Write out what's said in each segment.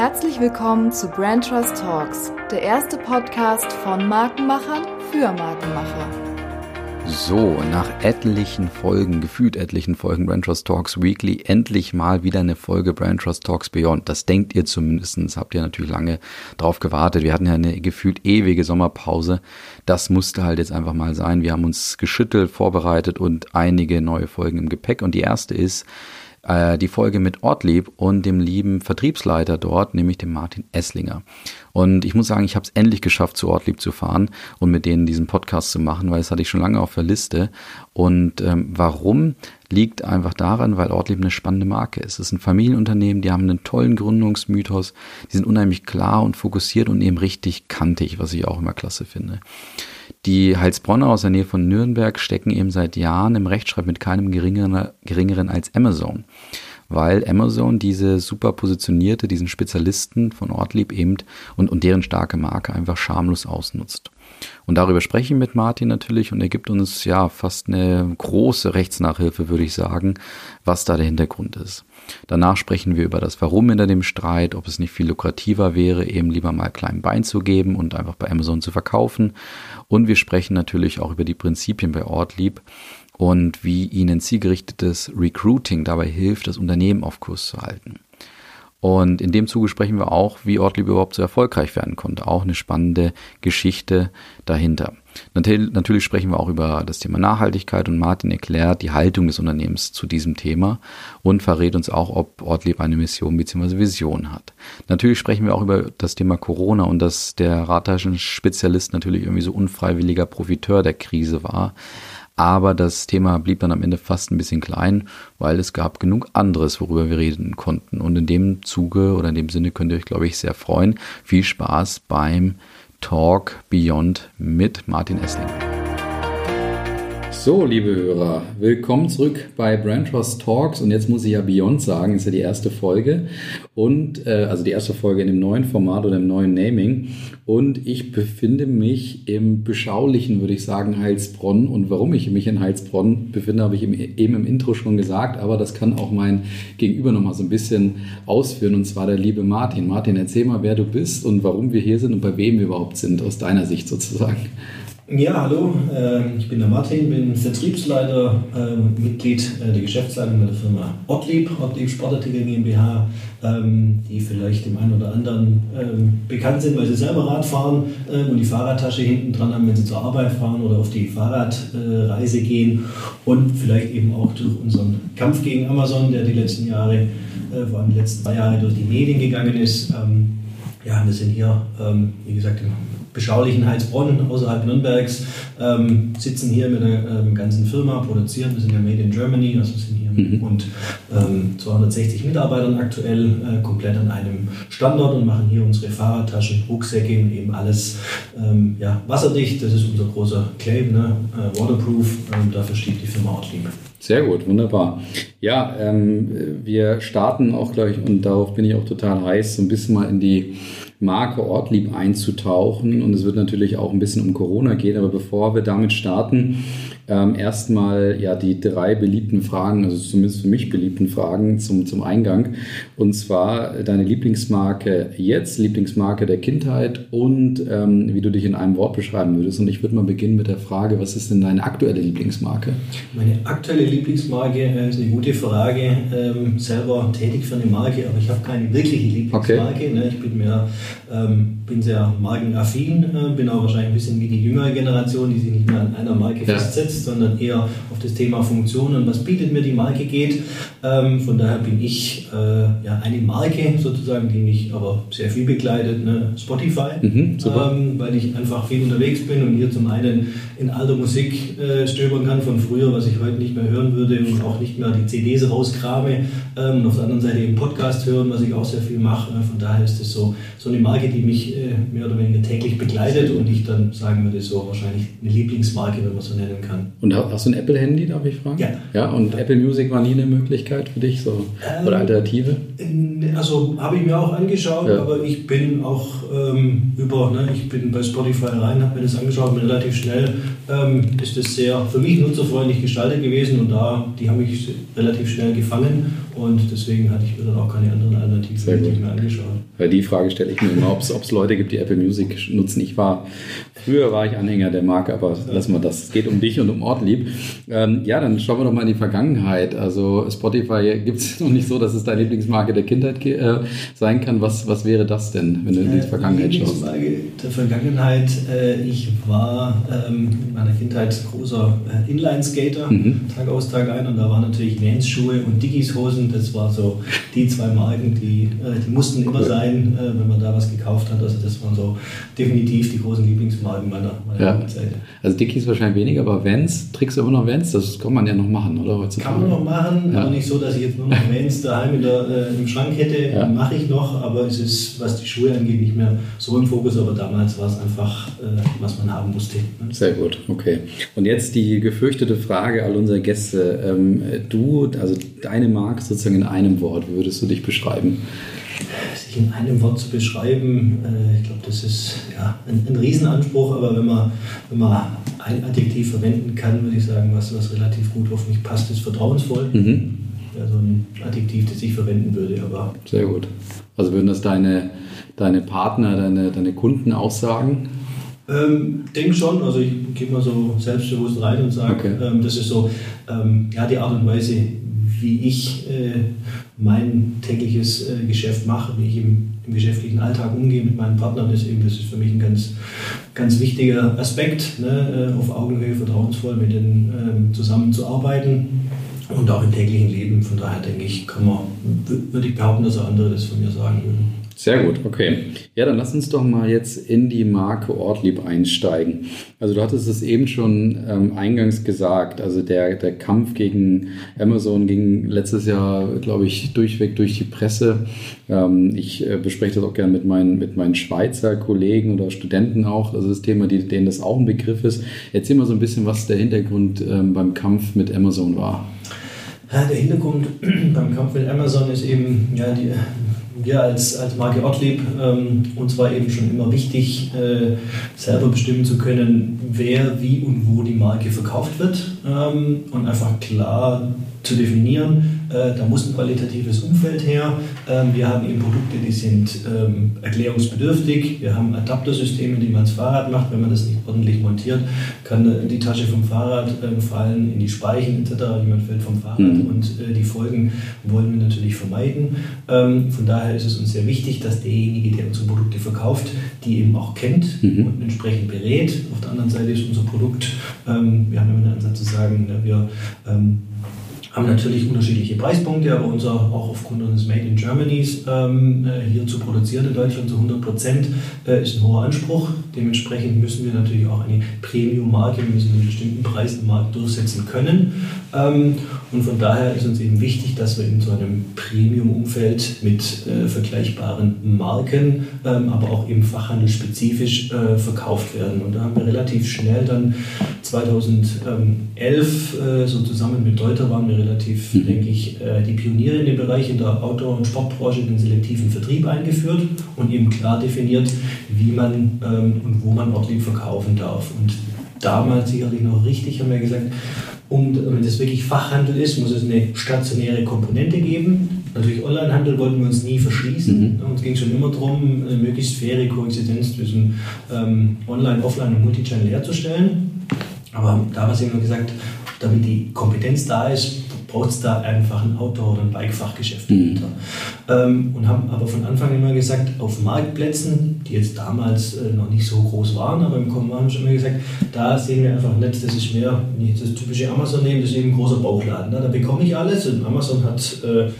Herzlich willkommen zu Brand Trust Talks, der erste Podcast von Markenmachern für Markenmacher. So, nach etlichen Folgen, gefühlt etlichen Folgen Brand Trust Talks Weekly, endlich mal wieder eine Folge Brand Trust Talks Beyond. Das denkt ihr zumindestens. habt ihr natürlich lange drauf gewartet. Wir hatten ja eine gefühlt ewige Sommerpause. Das musste halt jetzt einfach mal sein. Wir haben uns geschüttelt, vorbereitet und einige neue Folgen im Gepäck. Und die erste ist, äh, die Folge mit Ortlieb und dem lieben Vertriebsleiter dort, nämlich dem Martin Esslinger. Und ich muss sagen, ich habe es endlich geschafft, zu Ortlieb zu fahren und mit denen diesen Podcast zu machen, weil das hatte ich schon lange auf der Liste. Und ähm, warum? Liegt einfach daran, weil Ortlieb eine spannende Marke ist. Es ist ein Familienunternehmen, die haben einen tollen Gründungsmythos, die sind unheimlich klar und fokussiert und eben richtig kantig, was ich auch immer klasse finde. Die Heilsbronner aus der Nähe von Nürnberg stecken eben seit Jahren im Rechtsstreit mit keinem geringeren, geringeren als Amazon, weil Amazon diese super positionierte, diesen Spezialisten von Ortlieb eben und, und deren starke Marke einfach schamlos ausnutzt. Und darüber spreche ich mit Martin natürlich und er gibt uns ja fast eine große Rechtsnachhilfe, würde ich sagen, was da der Hintergrund ist. Danach sprechen wir über das Warum hinter dem Streit, ob es nicht viel lukrativer wäre, eben lieber mal klein Bein zu geben und einfach bei Amazon zu verkaufen. Und wir sprechen natürlich auch über die Prinzipien bei Ortlieb und wie ihnen zielgerichtetes Recruiting dabei hilft, das Unternehmen auf Kurs zu halten. Und in dem Zuge sprechen wir auch, wie Ortlieb überhaupt so erfolgreich werden konnte. Auch eine spannende Geschichte dahinter. Natürlich sprechen wir auch über das Thema Nachhaltigkeit und Martin erklärt die Haltung des Unternehmens zu diesem Thema und verrät uns auch, ob Ortlieb eine Mission bzw. Vision hat. Natürlich sprechen wir auch über das Thema Corona und dass der Radtaschen-Spezialist natürlich irgendwie so unfreiwilliger Profiteur der Krise war. Aber das Thema blieb dann am Ende fast ein bisschen klein, weil es gab genug anderes, worüber wir reden konnten. Und in dem Zuge oder in dem Sinne könnt ihr euch, glaube ich, sehr freuen. Viel Spaß beim Talk Beyond mit Martin Esslinger. So, liebe Hörer, willkommen zurück bei Brand Trust Talks. Und jetzt muss ich ja Beyond sagen, ist ja die erste Folge. Und, äh, also die erste Folge in dem neuen Format oder im neuen Naming. Und ich befinde mich im beschaulichen, würde ich sagen, Heilsbronn. Und warum ich mich in Heilsbronn befinde, habe ich eben im Intro schon gesagt. Aber das kann auch mein Gegenüber nochmal so ein bisschen ausführen. Und zwar der liebe Martin. Martin, erzähl mal, wer du bist und warum wir hier sind und bei wem wir überhaupt sind, aus deiner Sicht sozusagen. Ja, hallo, ähm, ich bin der Martin, bin Vertriebsleiter ähm, Mitglied äh, der Geschäftsleitung der Firma Ortlieb, Ortlieb Sportartikel GmbH, ähm, die vielleicht dem einen oder anderen bekannt sind, weil sie selber Rad fahren und die Fahrradtasche hinten dran haben, wenn sie zur Arbeit fahren oder auf die Fahrradreise gehen und vielleicht eben auch durch unseren Kampf gegen Amazon, der die letzten Jahre, äh, vor allem die letzten zwei Jahre durch die Medien gegangen ist. Ja, wir sind hier, wie gesagt, im beschaulichen Heilsbronn außerhalb Nürnbergs, ähm, sitzen hier mit einer ähm, ganzen Firma, produzieren, wir sind ja Made in Germany, also sind hier mhm. und ähm, 260 Mitarbeitern aktuell äh, komplett an einem Standort und machen hier unsere Fahrradtaschen, Rucksäcke und eben alles ähm, ja, wasserdicht. Das ist unser großer Claim, ne? äh, waterproof, ähm, dafür steht die Firma Ortlieb. Sehr gut, wunderbar. Ja, ähm, wir starten auch, glaube ich, und darauf bin ich auch total heiß, so ein bisschen mal in die Marke Ortlieb einzutauchen. Und es wird natürlich auch ein bisschen um Corona gehen. Aber bevor wir damit starten, ähm, erstmal ja die drei beliebten Fragen, also zumindest für mich beliebten Fragen zum, zum Eingang. Und zwar deine Lieblingsmarke jetzt, Lieblingsmarke der Kindheit und ähm, wie du dich in einem Wort beschreiben würdest. Und ich würde mal beginnen mit der Frage, was ist denn deine aktuelle Lieblingsmarke? Meine aktuelle Lieblingsmarke äh, ist eine gute Frage. Ähm, selber tätig für eine Marke, aber ich habe keine wirkliche Lieblingsmarke. Okay. Ne? Ich bin mehr, ähm, bin sehr markenaffin, äh, bin auch wahrscheinlich ein bisschen wie die jüngere Generation, die sich nicht mehr an einer Marke ja. festsetzt sondern eher auf das Thema Funktion und was bietet mir die Marke geht. Ähm, von daher bin ich äh, ja, eine Marke sozusagen, die mich aber sehr viel begleitet, ne? Spotify, mhm, ähm, weil ich einfach viel unterwegs bin und hier zum einen in alter Musik äh, stöbern kann von früher, was ich heute nicht mehr hören würde und auch nicht mehr die CDs rausgrabe ähm, und auf der anderen Seite eben Podcast hören, was ich auch sehr viel mache. Ne? Von daher ist es so, so eine Marke, die mich äh, mehr oder weniger täglich begleitet und ich dann sagen würde, so wahrscheinlich eine Lieblingsmarke, wenn man so nennen kann. Und hast du ein Apple-Handy, darf ich fragen? Ja. Ja, und Apple Music war nie eine Möglichkeit für dich so, ähm, oder Alternative? Also habe ich mir auch angeschaut, ja. aber ich bin auch ähm, über, ne, ich bin bei Spotify rein, habe mir das angeschaut und relativ schnell ähm, ist das sehr für mich nutzerfreundlich gestaltet gewesen und da, die haben mich relativ schnell gefangen und deswegen hatte ich mir dann auch keine anderen Alternativen mehr angeschaut. Weil die Frage stelle ich mir immer, ob es Leute gibt, die Apple Music nutzen. Ich war, früher war ich Anhänger der Marke, aber lassen wir das. Es geht um dich und um Ortlieb. Ähm, ja, dann schauen wir doch mal in die Vergangenheit. Also Spotify gibt es noch nicht so, dass es deine Lieblingsmarke der Kindheit äh, sein kann. Was, was wäre das denn, wenn du in die äh, Vergangenheit schaust? Der Vergangenheit, äh, ich war ähm, in meiner Kindheit großer äh, Inline-Skater, mhm. Tag aus, Tag ein. Und da waren natürlich Vans-Schuhe und Dickies-Hosen. Das war so die zwei Marken, die, äh, die mussten immer sein, äh, wenn man da was gekauft hat. Also das waren so definitiv die großen Lieblingsmarken meiner, meiner ja. Zeit. Also Dickies wahrscheinlich weniger, aber Vans, trägst du immer noch Vans? Das kann man ja noch machen, oder? Heutzutage? Kann man noch machen, ja. aber nicht so, dass ich jetzt nur noch Vans daheim der, äh, im Schrank hätte. Ja. Mache ich noch, aber es ist, was die Schuhe angeht, nicht mehr so im Fokus. Aber damals war es einfach, äh, was man haben musste. Ne? Sehr gut, okay. Und jetzt die gefürchtete Frage all unserer Gäste. Ähm, du, also deine Marke sozusagen in einem Wort, wie würdest du dich beschreiben? Sich in einem Wort zu beschreiben, äh, ich glaube, das ist ja, ein, ein Riesenanspruch, aber wenn man, wenn man ein Adjektiv verwenden kann, würde ich sagen, was, was relativ gut auf mich passt, ist vertrauensvoll. Mhm. Ja, so ein Adjektiv, das ich verwenden würde. Aber Sehr gut. Also würden das deine, deine Partner, deine, deine Kunden auch sagen? Ähm, denke schon, also ich gehe mal so selbstbewusst rein und sage, okay. ähm, das ist so ähm, ja, die Art und Weise, wie ich äh, mein tägliches äh, Geschäft mache, wie ich im, im, geschäftlichen Alltag umgehe mit meinen Partnern, ist eben, das ist für mich ein ganz, ganz wichtiger Aspekt, ne, äh, auf Augenhöhe vertrauensvoll mit denen ähm, zusammenzuarbeiten und auch im täglichen Leben. Von daher denke ich, kann man, würde ich behaupten, dass andere das von mir sagen würden. Sehr gut, okay. Ja, dann lass uns doch mal jetzt in die Marke Ortlieb einsteigen. Also du hattest es eben schon ähm, eingangs gesagt, also der, der Kampf gegen Amazon ging letztes Jahr, glaube ich, durchweg durch die Presse. Ähm, ich äh, bespreche das auch gerne mit meinen, mit meinen Schweizer Kollegen oder Studenten auch, also das Thema, die, denen das auch ein Begriff ist. Erzähl mal so ein bisschen, was der Hintergrund ähm, beim Kampf mit Amazon war. Ja, der Hintergrund beim Kampf mit Amazon ist eben ja, die, wir als, als Marke Ortlieb, ähm, uns war eben schon immer wichtig, äh, selber bestimmen zu können, wer, wie und wo die Marke verkauft wird ähm, und einfach klar zu definieren, da muss ein qualitatives Umfeld her. Ähm, wir haben eben Produkte, die sind ähm, erklärungsbedürftig. Wir haben Adaptersysteme, die man ins Fahrrad macht. Wenn man das nicht ordentlich montiert, kann die Tasche vom Fahrrad ähm, fallen, in die Speichen etc. Jemand fällt vom Fahrrad mhm. und äh, die Folgen wollen wir natürlich vermeiden. von daher ist es uns sehr wichtig, dass derjenige, der unsere Produkte verkauft, die eben auch kennt mhm. und entsprechend berät. Auf der anderen Seite ist unser Produkt, wir haben immer den Ansatz zu sagen, ne, wir haben natürlich unterschiedliche Preispunkte, aber unser, auch aufgrund unseres Made in Germanys ähm, äh, hier zu produzieren in Deutschland zu 100 Prozent äh, ist ein hoher Anspruch. Dementsprechend müssen wir natürlich auch eine Premium-Marke, wir müssen einen bestimmten Preis im Markt durchsetzen können. Ähm, und von daher ist uns eben wichtig, dass wir in so einem Premium-Umfeld mit äh, vergleichbaren Marken, ähm, aber auch im Fachhandel spezifisch äh, verkauft werden. Und da haben wir relativ schnell dann 2011 äh, so zusammen mit Deuter waren wir relativ, mhm. denke ich, die Pioniere in dem Bereich in der Outdoor- und Sportbranche den selektiven Vertrieb eingeführt und eben klar definiert, wie man ähm, und wo man Ortlieb verkaufen darf. Und damals sicherlich noch richtig, haben wir gesagt, um, wenn das wirklich Fachhandel ist, muss es eine stationäre Komponente geben. Natürlich Onlinehandel wollten wir uns nie verschließen. Mhm. Uns ging schon immer darum, eine möglichst faire Koexistenz zwischen ähm, Online, Offline und Multichannel herzustellen. Aber damals haben wir gesagt, damit die Kompetenz da ist, braucht es da einfach ein Outdoor- oder ein Bike-Fachgeschäft mhm. Ähm, und haben aber von Anfang an immer gesagt, auf Marktplätzen, die jetzt damals äh, noch nicht so groß waren, aber im Kommen haben wir schon immer gesagt, da sehen wir einfach nicht, das ist mehr, wenn ich das typische Amazon nehme, das ist eben ein großer Bauchladen. Ne? Da bekomme ich alles und Amazon hat äh,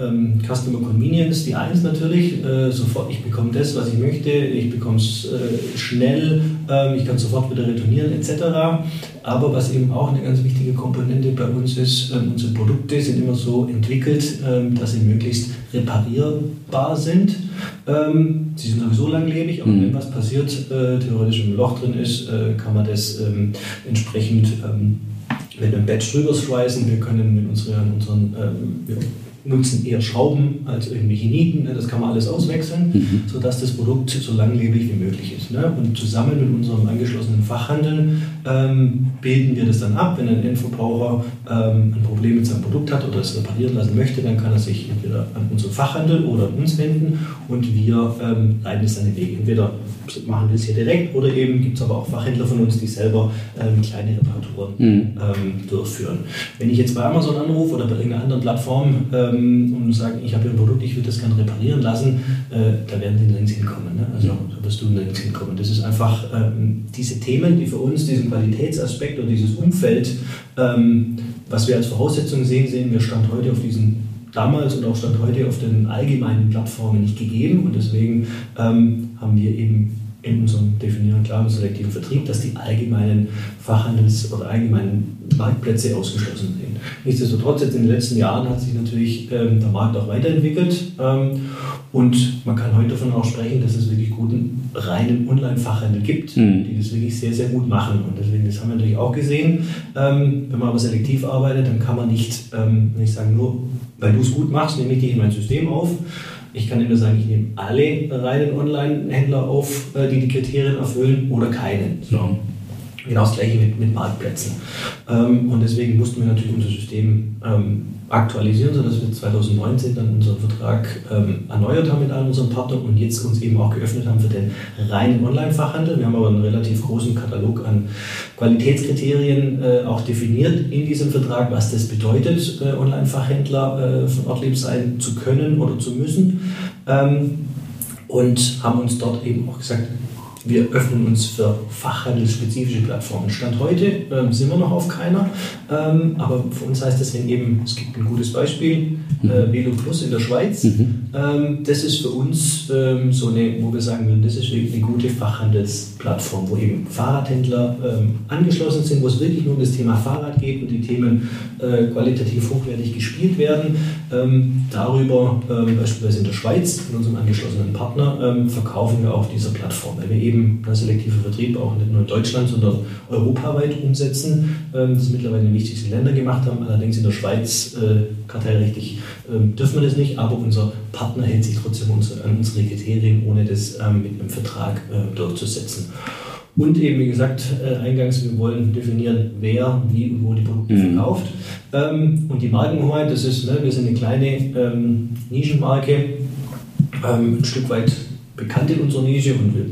ähm, Customer Convenience, die eins natürlich, äh, sofort, ich bekomme das, was ich möchte, ich bekomme es äh, schnell, äh, ich kann sofort wieder retournieren etc. Aber was eben auch eine ganz wichtige Komponente bei uns ist, ähm, unsere Produkte sind immer so entwickelt, ähm, dass sie möglichst reparierbar sind. Ähm, sie sind sowieso langlebig, aber mhm. wenn was passiert, äh, theoretisch ein Loch drin ist, äh, kann man das ähm, entsprechend mit einem Badge drüber schweißen. Wir können mit unseren, unseren ähm, nutzen eher Schrauben als irgendwelche Nieten. Ne? Das kann man alles auswechseln, mhm. sodass das Produkt so langlebig wie möglich ist. Ne? Und zusammen mit unserem angeschlossenen Fachhandel ähm, bilden wir das dann ab. Wenn ein Endverbraucher ähm, ein Problem mit seinem Produkt hat oder es reparieren lassen möchte, dann kann er sich entweder an unseren Fachhandel oder an uns wenden und wir ähm, leiten es dann den Weg. Entweder machen wir es hier direkt oder eben gibt es aber auch Fachhändler von uns, die selber kleine Reparaturen mhm. Durchführen. Wenn ich jetzt bei Amazon anrufe oder bei irgendeiner anderen Plattform ähm, und sage, ich habe hier ein Produkt, ich würde das gerne reparieren lassen, äh, da werden die nirgends hinkommen. Ne? Also da wirst du nirgends hinkommen. Das ist einfach ähm, diese Themen, die für uns diesen Qualitätsaspekt und dieses Umfeld, ähm, was wir als Voraussetzung sehen, sehen wir Stand heute auf diesen damals und auch Stand heute auf den allgemeinen Plattformen nicht gegeben und deswegen ähm, haben wir eben in unserem definieren klaren selektiven Vertrieb, dass die allgemeinen Fachhandels- oder allgemeinen Marktplätze ausgeschlossen sind. Nichtsdestotrotz, jetzt in den letzten Jahren hat sich natürlich ähm, der Markt auch weiterentwickelt ähm, und man kann heute davon auch sprechen, dass es wirklich guten reinen Online-Fachhandel gibt, mhm. die das wirklich sehr, sehr gut machen. Und deswegen, das haben wir natürlich auch gesehen. Ähm, wenn man aber selektiv arbeitet, dann kann man nicht, ähm, wenn ich sagen, nur weil du es gut machst, nehme ich dich in mein System auf. Ich kann immer sagen, ich nehme alle reinen Online-Händler auf, äh, die die Kriterien erfüllen oder keinen. So. Genau das gleiche mit, mit Marktplätzen. Ähm, und deswegen mussten wir natürlich unser System ähm, aktualisieren, sodass wir 2019 dann unseren Vertrag ähm, erneuert haben mit allen unseren Partnern und jetzt uns eben auch geöffnet haben für den reinen Online-Fachhandel. Wir haben aber einen relativ großen Katalog an Qualitätskriterien äh, auch definiert in diesem Vertrag, was das bedeutet, äh, Online-Fachhändler äh, von Ortlieb sein zu können oder zu müssen. Ähm, und haben uns dort eben auch gesagt, wir öffnen uns für fachhandelsspezifische Plattformen. Stand heute ähm, sind wir noch auf keiner, ähm, aber für uns heißt das, wenn eben, es gibt ein gutes Beispiel, äh, Velo Plus in der Schweiz, mhm. ähm, das ist für uns ähm, so eine, wo wir sagen würden, das ist eine gute Fachhandelsplattform, wo eben Fahrradhändler ähm, angeschlossen sind, wo es wirklich nur um das Thema Fahrrad geht und die Themen äh, qualitativ hochwertig gespielt werden. Ähm, darüber, beispielsweise in der Schweiz, mit unserem angeschlossenen Partner, verkaufen wir auf dieser Plattform, weil wir eben eben selektiver Vertrieb auch nicht nur in Deutschland, sondern europaweit umsetzen. Ähm, das mittlerweile in den wichtigsten Ländern gemacht haben. Allerdings in der Schweiz äh, kartellrechtlich ähm, dürfen wir das nicht, aber unser Partner hält sich trotzdem an unsere Kriterien, ohne das ähm, mit einem Vertrag durchzusetzen. Und eben, wie gesagt, äh, eingangs, wir wollen definieren, wer, wie und wo die Produkte mhm. verkauft. Ähm, und die Markenhoheit, das ist, ne, wir sind eine kleine ähm, Nischenmarke, ähm, ein Stück weit bekannt in unserer Nische und wir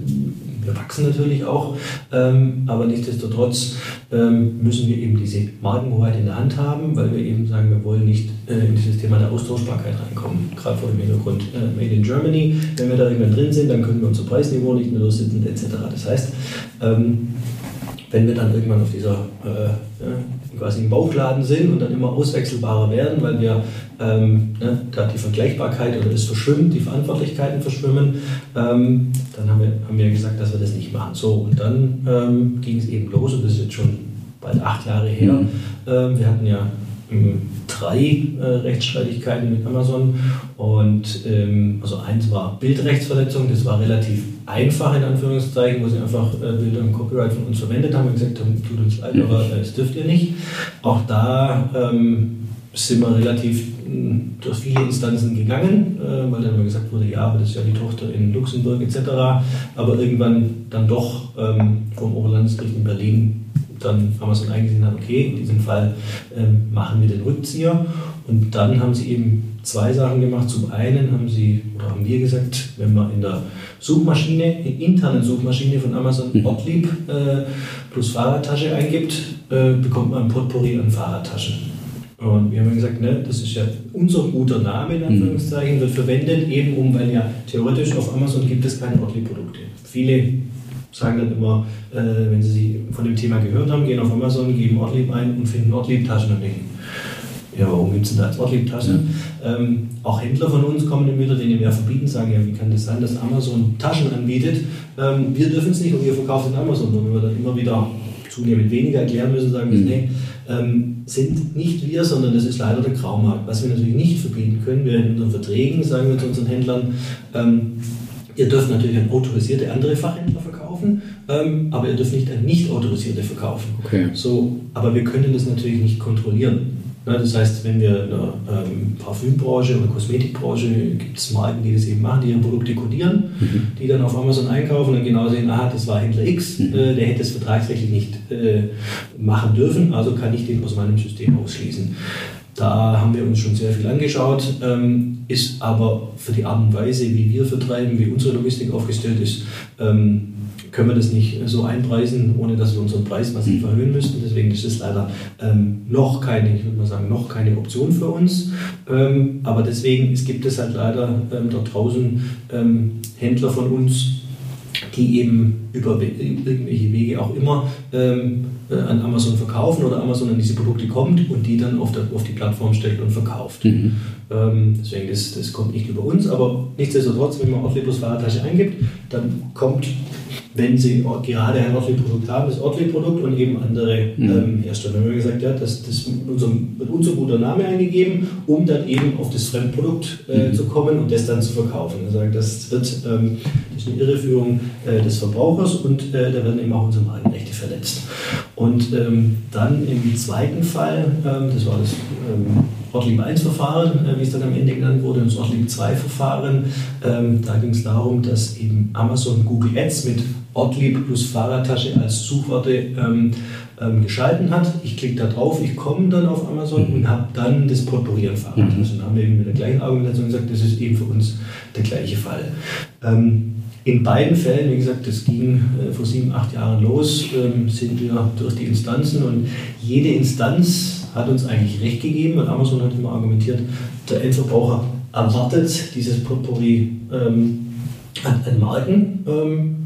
wir wachsen natürlich auch, ähm, aber nichtsdestotrotz ähm, müssen wir eben diese Markenhoheit in der Hand haben, weil wir eben sagen, wir wollen nicht äh, in dieses Thema der Austauschbarkeit reinkommen. Gerade vor dem Hintergrund äh, Made in Germany. Wenn wir da irgendwann drin sind, dann können wir unser Preisniveau nicht mehr durchsetzen, etc. Das heißt, ähm, wenn wir dann irgendwann auf dieser äh, quasi im Bauchladen sind und dann immer auswechselbarer werden, weil wir ähm, ne, da die Vergleichbarkeit oder es verschwimmt, die Verantwortlichkeiten verschwimmen, ähm, dann haben wir, haben wir gesagt, dass wir das nicht machen. So, und dann ähm, ging es eben los und das ist jetzt schon bald acht Jahre her. Mhm. Ähm, wir hatten ja drei äh, Rechtsstreitigkeiten mit Amazon und ähm, also eins war Bildrechtsverletzung, das war relativ einfach in Anführungszeichen, wo sie einfach äh, Bilder im Copyright von uns verwendet haben und gesagt haben, tut uns leid, aber äh, das dürft ihr nicht. Auch da ähm, sind wir relativ hm, durch viele Instanzen gegangen, äh, weil dann immer gesagt wurde, ja, aber das ist ja die Tochter in Luxemburg etc. Aber irgendwann dann doch ähm, vom Oberlandesgericht in Berlin dann Amazon eingesehen hat, okay, in diesem Fall ähm, machen wir den Rückzieher. Und dann haben sie eben zwei Sachen gemacht. Zum einen haben sie, oder haben wir gesagt, wenn man in der Suchmaschine, in internen Suchmaschine von Amazon mhm. Ortlieb äh, plus Fahrradtasche eingibt, äh, bekommt man ein Potpourri an Fahrradtaschen. Und wir haben gesagt, ne, das ist ja unser guter Name, in mhm. Anführungszeichen, wird verwendet, eben um, weil ja theoretisch auf Amazon gibt es keine Ortlieb-Produkte. Viele sagen dann immer, äh, wenn sie von dem Thema gehört haben, gehen auf Amazon, geben Ortlieb ein und finden Ortlieb-Taschen und denken, ja, warum gibt es denn da als Ortlieb-Taschen? Ja. Ähm, auch Händler von uns kommen dann wieder, denen wir verbieten, sagen, ja, wie kann das sein, dass Amazon Taschen anbietet? Ähm, wir dürfen es nicht und ihr verkauft in Amazon. Und wenn wir dann immer wieder zunehmend weniger erklären müssen, sagen wir, mhm. nee, ähm, sind nicht wir, sondern das ist leider der Graumarkt. Was wir natürlich nicht verbieten können, wir in unseren Verträgen sagen wir zu unseren Händlern, ähm, ihr dürft natürlich an autorisierte andere Fachhändler verkaufen verkaufen, ähm, aber ihr dürft nicht an nicht autorisierte verkaufen. Okay. So, aber wir können das natürlich nicht kontrollieren. Ne, das heißt, wenn wir in der ähm, Parfümbranche oder Kosmetikbranche gibt es Marken, die das eben machen, die ihre Produkte kodieren, mhm. die dann auf Amazon einkaufen und dann genau sehen, aha, das war Händler X, mhm. äh, der hätte es vertragsrechtlich nicht äh, machen dürfen, also kann ich den aus meinem System ausschließen. Da haben wir uns schon sehr viel angeschaut, ähm, ist aber für die Art und Weise, wie wir vertreiben, wie unsere Logistik aufgestellt ist, ähm, können wir das nicht so einpreisen, ohne dass wir unseren Preis massiv mhm. erhöhen müssten. Deswegen ist es leider ähm, noch keine, ich würde mal sagen, noch keine Option für uns. Ähm, aber deswegen es gibt es halt leider ähm, dort draußen ähm, Händler von uns, die eben über irgendwelche Wege auch immer ähm, äh, an Amazon verkaufen oder Amazon an diese Produkte kommt und die dann auf, der, auf die Plattform stellt und verkauft. Mhm. Ähm, deswegen, das, das kommt nicht über uns, aber nichtsdestotrotz, wenn man Ortlieb plus Fahrradtasche eingibt, dann kommt wenn sie gerade ein Ortlieb-Produkt haben, das Ortlieb-Produkt und eben andere mhm. ähm, Hersteller. Wir haben gesagt, ja, das, das wird unser guter Name eingegeben, um dann eben auf das Fremdprodukt äh, mhm. zu kommen und das dann zu verkaufen. Wir sagen, das wird ähm, das ist eine Irreführung äh, des Verbrauchers und äh, da werden eben auch unsere Markenrechte verletzt. Und ähm, dann im zweiten Fall, ähm, das war das ähm, Ortlieb 1-Verfahren, äh, wie es dann am Ende genannt wurde, und das Ortlieb 2-Verfahren. Ähm, da ging es darum, dass eben Amazon Google Ads mit Ortlieb plus Fahrradtasche als Suchworte ähm, ähm, geschalten hat. Ich klicke da drauf, ich komme dann auf Amazon mhm. und habe dann das Potpourri an Fahrradtaschen. Mhm. Dann haben wir eben mit der gleichen Argumentation gesagt, das ist eben für uns der gleiche Fall. Ähm, in beiden Fällen, wie gesagt, das ging äh, vor sieben, acht Jahren los, ähm, sind wir durch die Instanzen und jede Instanz hat uns eigentlich recht gegeben, weil Amazon hat immer argumentiert, der Endverbraucher erwartet dieses Potpourri ähm, an, an, Marken. Ähm,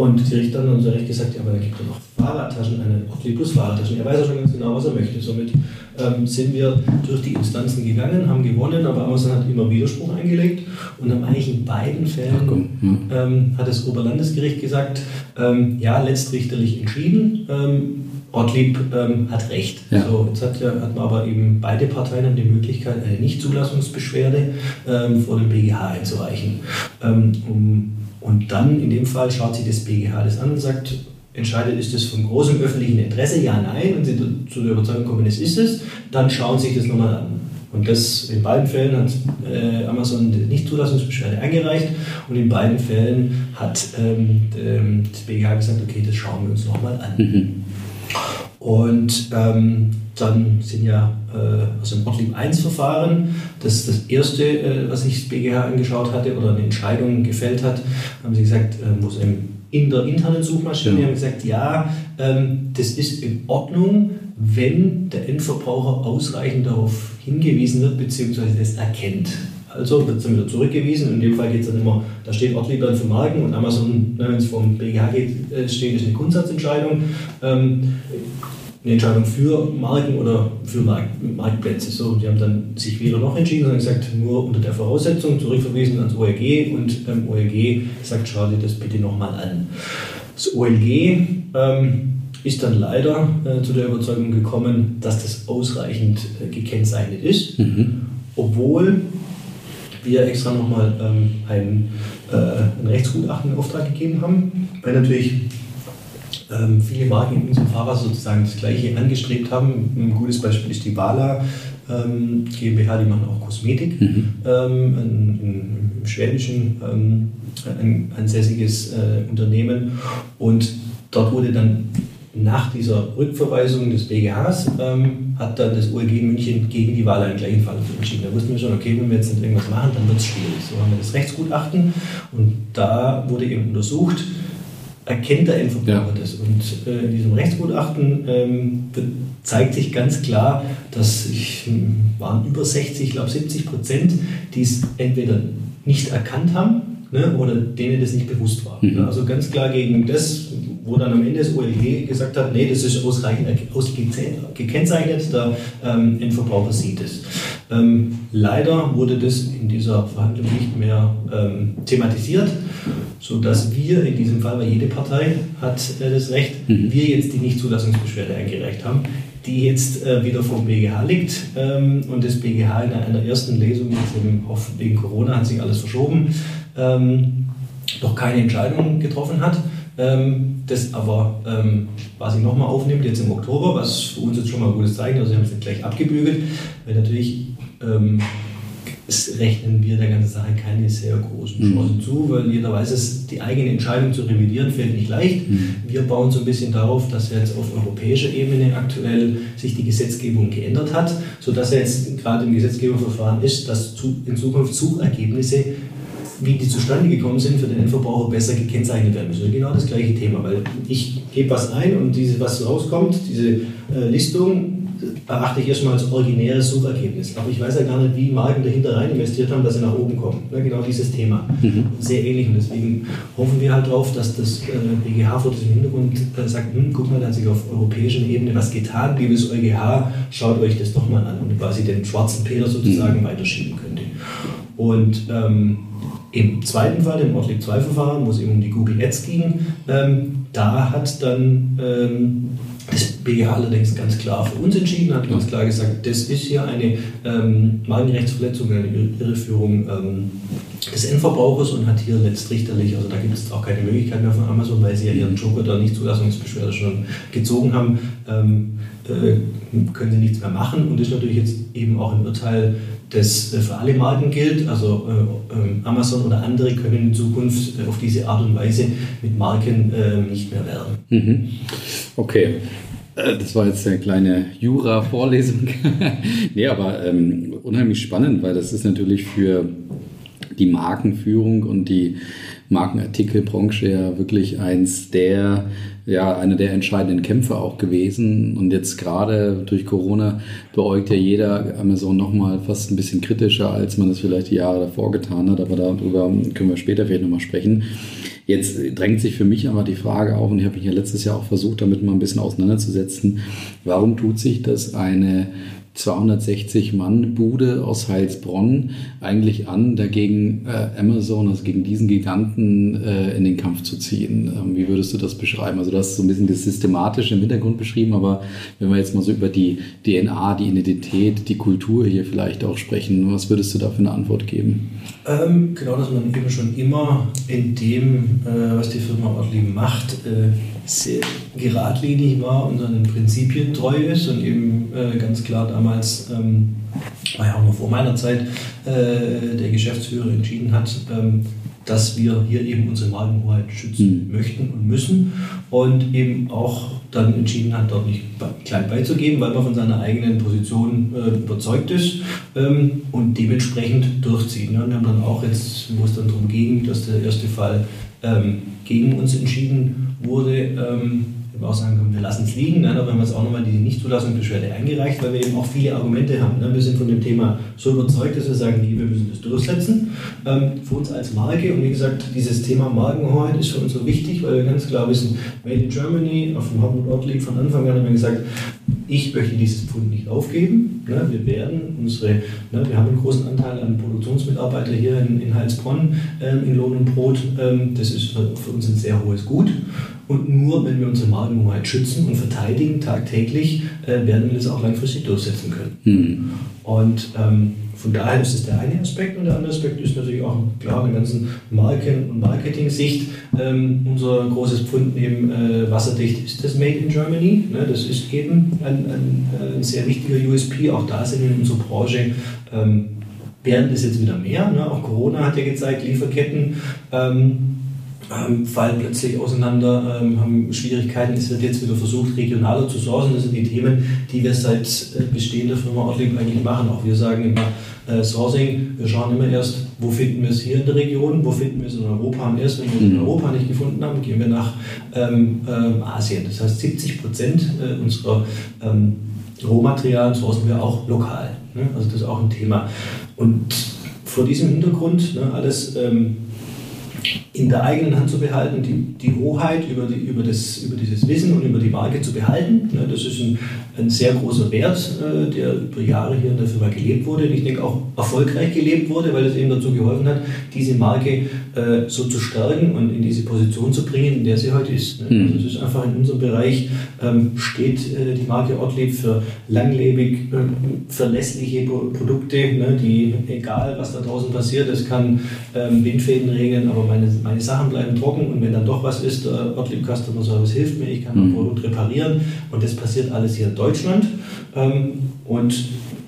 und die Richter haben uns ja recht gesagt, ja, aber da gibt es noch Fahrradtaschen, eine Ortli Plus Fahrradtaschen. Er weiß ja schon ganz genau, was er möchte. Somit ähm, sind wir durch die Instanzen gegangen, haben gewonnen, aber Amazon hat immer Widerspruch eingelegt und haben eigentlich in beiden Fällen hm. ähm, hat das Oberlandesgericht gesagt, ähm, ja, letztrichterlich entschieden. Ähm, Ortlieb ähm, hat recht. Ja. So, jetzt hat, ja, hat man aber eben beide Parteien haben die Möglichkeit, eine Nichtzulassungsbeschwerde ähm, vor dem BGH einzureichen. Ähm, um, und dann in dem Fall schaut sich das BGH das an und sagt, entscheidet, ist das von großem öffentlichen Interesse? Ja, nein. Wenn Sie zu der Überzeugung kommen, es ist es, dann schauen Sie sich das nochmal an. Und das in beiden Fällen hat äh, Amazon die Nichtzulassungsbeschwerde eingereicht und in beiden Fällen hat ähm, das BGH gesagt, okay, das schauen wir uns nochmal an. Mhm. Und ähm, dann sind ja äh, also im Ortlieb 1 Verfahren, das ist das erste, äh, was sich das BGH angeschaut hatte oder eine Entscheidung gefällt hat, haben sie gesagt, äh, wo es in der internen Suchmaschine ja. haben gesagt, ja, ähm, das ist in Ordnung, wenn der Endverbraucher ausreichend darauf hingewiesen wird bzw. das erkennt. Also wird es dann wieder zurückgewiesen. In dem Fall geht es dann immer, da steht Ortlieb dann für Marken und Amazon, ne, wenn es vom BGH geht, äh, steht, ist eine Grundsatzentscheidung. Ähm, eine Entscheidung für Marken oder für Marktplätze. So, die haben dann sich weder noch entschieden, sondern gesagt, nur unter der Voraussetzung zurückverwiesen ans OLG und beim OLG sagt, schau dir das bitte nochmal an. Das OLG ähm, ist dann leider äh, zu der Überzeugung gekommen, dass das ausreichend äh, gekennzeichnet ist, mhm. obwohl wir extra nochmal ähm, ein, äh, ein Rechtsgutachten in Auftrag gegeben haben, weil natürlich ähm, viele Marken in unserem Fahrrad sozusagen das Gleiche angestrebt haben. Ein gutes Beispiel ist die Bala ähm, GmbH, die machen auch Kosmetik, mhm. ähm, ein, ein, im Schwäbischen ähm, ein ansässiges äh, Unternehmen. Und dort wurde dann nach dieser Rückverweisung des BGHs ähm, hat dann das OLG München gegen die Wahl einen gleichen Fall entschieden. Da wussten wir schon, okay, wenn wir jetzt nicht irgendwas machen, dann wird es schwierig. So haben wir das Rechtsgutachten und da wurde eben untersucht, erkennt der Endverbraucher ja. das. Und äh, in diesem Rechtsgutachten ähm, zeigt sich ganz klar, dass ich, hm, waren über 60, ich glaube 70 Prozent, die es entweder nicht erkannt haben ne, oder denen das nicht bewusst war. Mhm. Also ganz klar gegen das, wo dann am Ende das OLG gesagt hat, nee, das ist ausreichend gekennzeichnet, der ähm, Endverbraucher sieht es. Ähm, leider wurde das in dieser Verhandlung nicht mehr ähm, thematisiert, sodass wir in diesem Fall, weil jede Partei hat äh, das Recht, mhm. wir jetzt die Nichtzulassungsbeschwerde eingereicht haben, die jetzt äh, wieder vom BGH liegt ähm, und das BGH in einer ersten Lesung, jetzt eben wegen Corona hat sich alles verschoben, ähm, noch keine Entscheidung getroffen hat. ähm, das aber ähm, quasi nochmal aufnimmt, jetzt im Oktober, was für uns jetzt schon mal ein gutes Zeichen ist. Also, wir haben es nicht gleich abgebügelt, weil natürlich ähm, rechnen wir der ganzen Sache keine sehr großen mhm. Chancen mhm. zu, weil jeder weiß es, die eigene Entscheidung zu revidieren fällt nicht leicht. Mhm. Wir bauen so ein bisschen darauf, dass jetzt auf europäischer Ebene aktuell sich die Gesetzgebung geändert hat, sodass er jetzt gerade im Gesetzgebungsverfahren ist, dass in Zukunft Suchergebnisse wie die zustande gekommen sind, für den Endverbraucher besser gekennzeichnet werden müssen. Genau das gleiche Thema, weil ich gebe was ein und diese, was rauskommt, diese äh, Listung, erachte ich erstmal als originäres Suchergebnis. Aber ich weiß ja gar nicht, wie Marken dahinter rein investiert haben, dass sie nach oben kommen. Ja, genau dieses Thema. Mhm. Sehr ähnlich. Und deswegen hoffen wir halt darauf, dass das äh, BGH vor diesem Hintergrund äh, sagt, hm, guck mal, da hat sich auf europäischer Ebene was getan, liebes EuGH, schaut euch das doch mal an und quasi den schwarzen Peter sozusagen mhm. weiterschieben könnte. Und ähm, im zweiten Fall, im Ortlieb 2 Verfahren, wo es eben um die Google Ads ging, ähm, da hat dann ähm, das BGH allerdings ganz klar für uns entschieden, hat ganz klar gesagt, das ist hier eine ähm, Markenrechtsverletzung, eine Irreführung ähm, des Endverbrauchers und hat hier letztrichterlich, also da gibt es auch keine Möglichkeit mehr von Amazon, weil sie ja ihren Joker da nicht Zulassungsbeschwerde schon gezogen haben, ähm, äh, können sie nichts mehr machen und ist natürlich jetzt eben auch im Urteil das äh, für alle Marken gilt. Also äh, äh, Amazon oder andere können in Zukunft äh, auf diese Art und Weise mit Marken äh, nicht mehr werben. Mhm. Okay. Äh, das war jetzt eine kleine Jura-Vorlesung. nee, aber ähm, unheimlich spannend, weil das ist natürlich für die Markenführung und die Markenartikelbranche ja wirklich eins der, ja, einer der entscheidenden Kämpfe auch gewesen. Und jetzt gerade durch Corona beäugt ja jeder Amazon nochmal fast ein bisschen kritischer, als man das vielleicht die Jahre davor getan hat. Aber darüber können wir später vielleicht nochmal sprechen. Jetzt drängt sich für mich aber die Frage auf, und ich habe mich ja letztes Jahr auch versucht, damit mal ein bisschen auseinanderzusetzen, warum tut sich das eine 260 Mann Bude aus Heilsbronn eigentlich an, dagegen äh, Amazon, also gegen diesen Giganten äh, in den Kampf zu ziehen. Ähm, wie würdest du das beschreiben? Also du hast so ein bisschen das Systematische im Hintergrund beschrieben, aber wenn wir jetzt mal so über die DNA, die Identität, die Kultur hier vielleicht auch sprechen, was würdest du da für eine Antwort geben? Ähm, genau, dass man eben schon immer in dem, äh, was die Firma Ortlieb macht, äh, sehr geradlinig war und seinen Prinzipien treu ist und eben äh, ganz klar damals, ähm, war ja auch noch vor meiner Zeit, äh, der Geschäftsführer entschieden hat, ähm, dass wir hier eben unsere Markenhoheit schützen mhm. möchten und müssen und eben auch dann entschieden hat, dort nicht klein beizugeben, weil man von seiner eigenen Position äh, überzeugt ist ähm, und dementsprechend durchziehen. Ja, wir haben dann auch jetzt, wo es dann darum ging, dass der erste Fall ähm, gegen uns entschieden wurde, ähm, sagen können, wir lassen es liegen. Dann haben wir jetzt auch nochmal die Nichtzulassungsbeschwerde eingereicht, weil wir eben auch viele Argumente haben. Ne? Wir sind von dem Thema so überzeugt, dass wir sagen, nee, wir müssen das durchsetzen. Ähm, für uns als Marke und wie gesagt, dieses Thema Markenhoheit ist für uns so wichtig, weil wir ganz klar wissen, Made in Germany, auf dem Hauptort Ort liegt von Anfang an haben wir gesagt, ich möchte dieses Pfund nicht aufgeben. Ne? Wir werden unsere, ne, wir haben einen großen Anteil an Produktionsmitarbeiter hier in, in Heilsbronn ähm, in Lohn und Brot. Ähm, das ist für, für, uns ein sehr hohes Gut. Und nur wenn wir unsere Markenhoheit schützen und verteidigen tagtäglich, äh, werden wir das auch langfristig durchsetzen können. Mhm. Und ähm, von daher ist es der eine Aspekt und der andere Aspekt ist natürlich auch klar der ganzen Marken- und Marketing-Sicht. Ähm, unser großes Pfund neben äh, wasserdicht ist das Made in Germany. Ne, das ist eben ein, ein, ein, sehr wichtiger USP. Auch da sind in unserer Branche ähm, werden das jetzt wieder mehr. Ne? Auch Corona hat ja gezeigt, Lieferketten ähm, ähm, fallen plötzlich auseinander, ähm, haben Schwierigkeiten. Es wird jetzt wieder versucht, regionaler zu sourcen. Das sind die Themen, die wir seit äh, Bestehen der Firma Ortlieb eigentlich machen. Auch wir sagen immer äh, Sourcing, wir schauen immer erst, wo finden wir es hier in der Region, wo finden wir es in Europa. Und erst wenn wir es in mhm. Europa nicht gefunden haben, gehen wir nach ähm, äh, Asien. Das heißt, 70 Prozent äh, unserer ähm, Rohmaterialien sourcen wir auch lokal. Ne? Also das ist auch ein Thema. Und vor diesem Hintergrund, ne, alles ähm, in der eigenen Hand zu behalten, die, die Hoheit über, die, über, das, über dieses Wissen und über die Marke zu behalten. Ja, das ist ein, ein sehr großer Wert, äh, der über Jahre hier in der Firma gelebt wurde und ich denke auch erfolgreich gelebt wurde, weil es eben dazu geholfen hat, diese Marke äh, so zu stärken und in diese Position zu bringen, in der sie heute ist. Ne? Mhm. Also es ist einfach in unserem Bereich, ähm, steht äh, die Marke Ortlieb für langlebig, äh, verlässliche Produkte, ne, die, egal was da draußen passiert, es kann ähm, Windfäden regeln, aber meine, meine Sachen bleiben trocken und wenn dann doch was ist, der Ortlieb Customer Service hilft mir, ich kann mein mhm. Produkt reparieren und das passiert alles hier in Deutschland. Ähm, und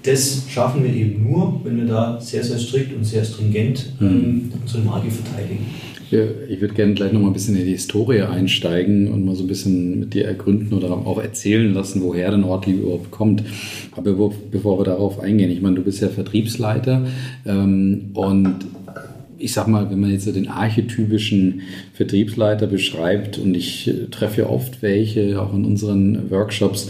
das schaffen wir eben nur, wenn wir da sehr, sehr strikt und sehr stringent mhm. ähm, unsere Marke verteidigen. Ich würde gerne gleich noch mal ein bisschen in die Historie einsteigen und mal so ein bisschen mit dir ergründen oder auch erzählen lassen, woher denn Ortlieb überhaupt kommt. Aber bevor wir darauf eingehen, ich meine, du bist ja Vertriebsleiter ähm, und ich sag mal, wenn man jetzt den archetypischen Vertriebsleiter beschreibt und ich äh, treffe ja oft welche, auch in unseren Workshops,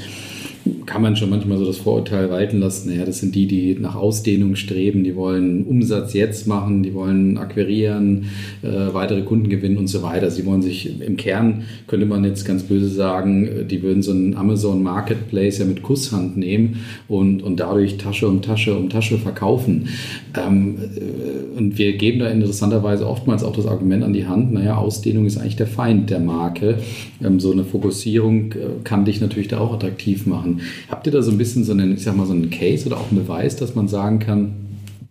kann man schon manchmal so das Vorurteil walten lassen, naja, das sind die, die nach Ausdehnung streben, die wollen Umsatz jetzt machen, die wollen akquirieren, äh, weitere Kunden gewinnen und so weiter. Sie wollen sich im Kern, könnte man jetzt ganz böse sagen, äh, die würden so einen Amazon Marketplace ja mit Kusshand nehmen und, und dadurch Tasche um Tasche um Tasche verkaufen. Ähm, äh, und wir geben da interessanterweise oftmals auch das Argument an die Hand, naja, Ausdehnung ist eigentlich der Feind der Marke. Ähm, so eine Fokussierung äh, kann dich natürlich da auch attraktiv machen machen. Habt ihr da so ein bisschen so einen, ich sag mal, so einen Case oder auch einen Beweis, dass man sagen kann,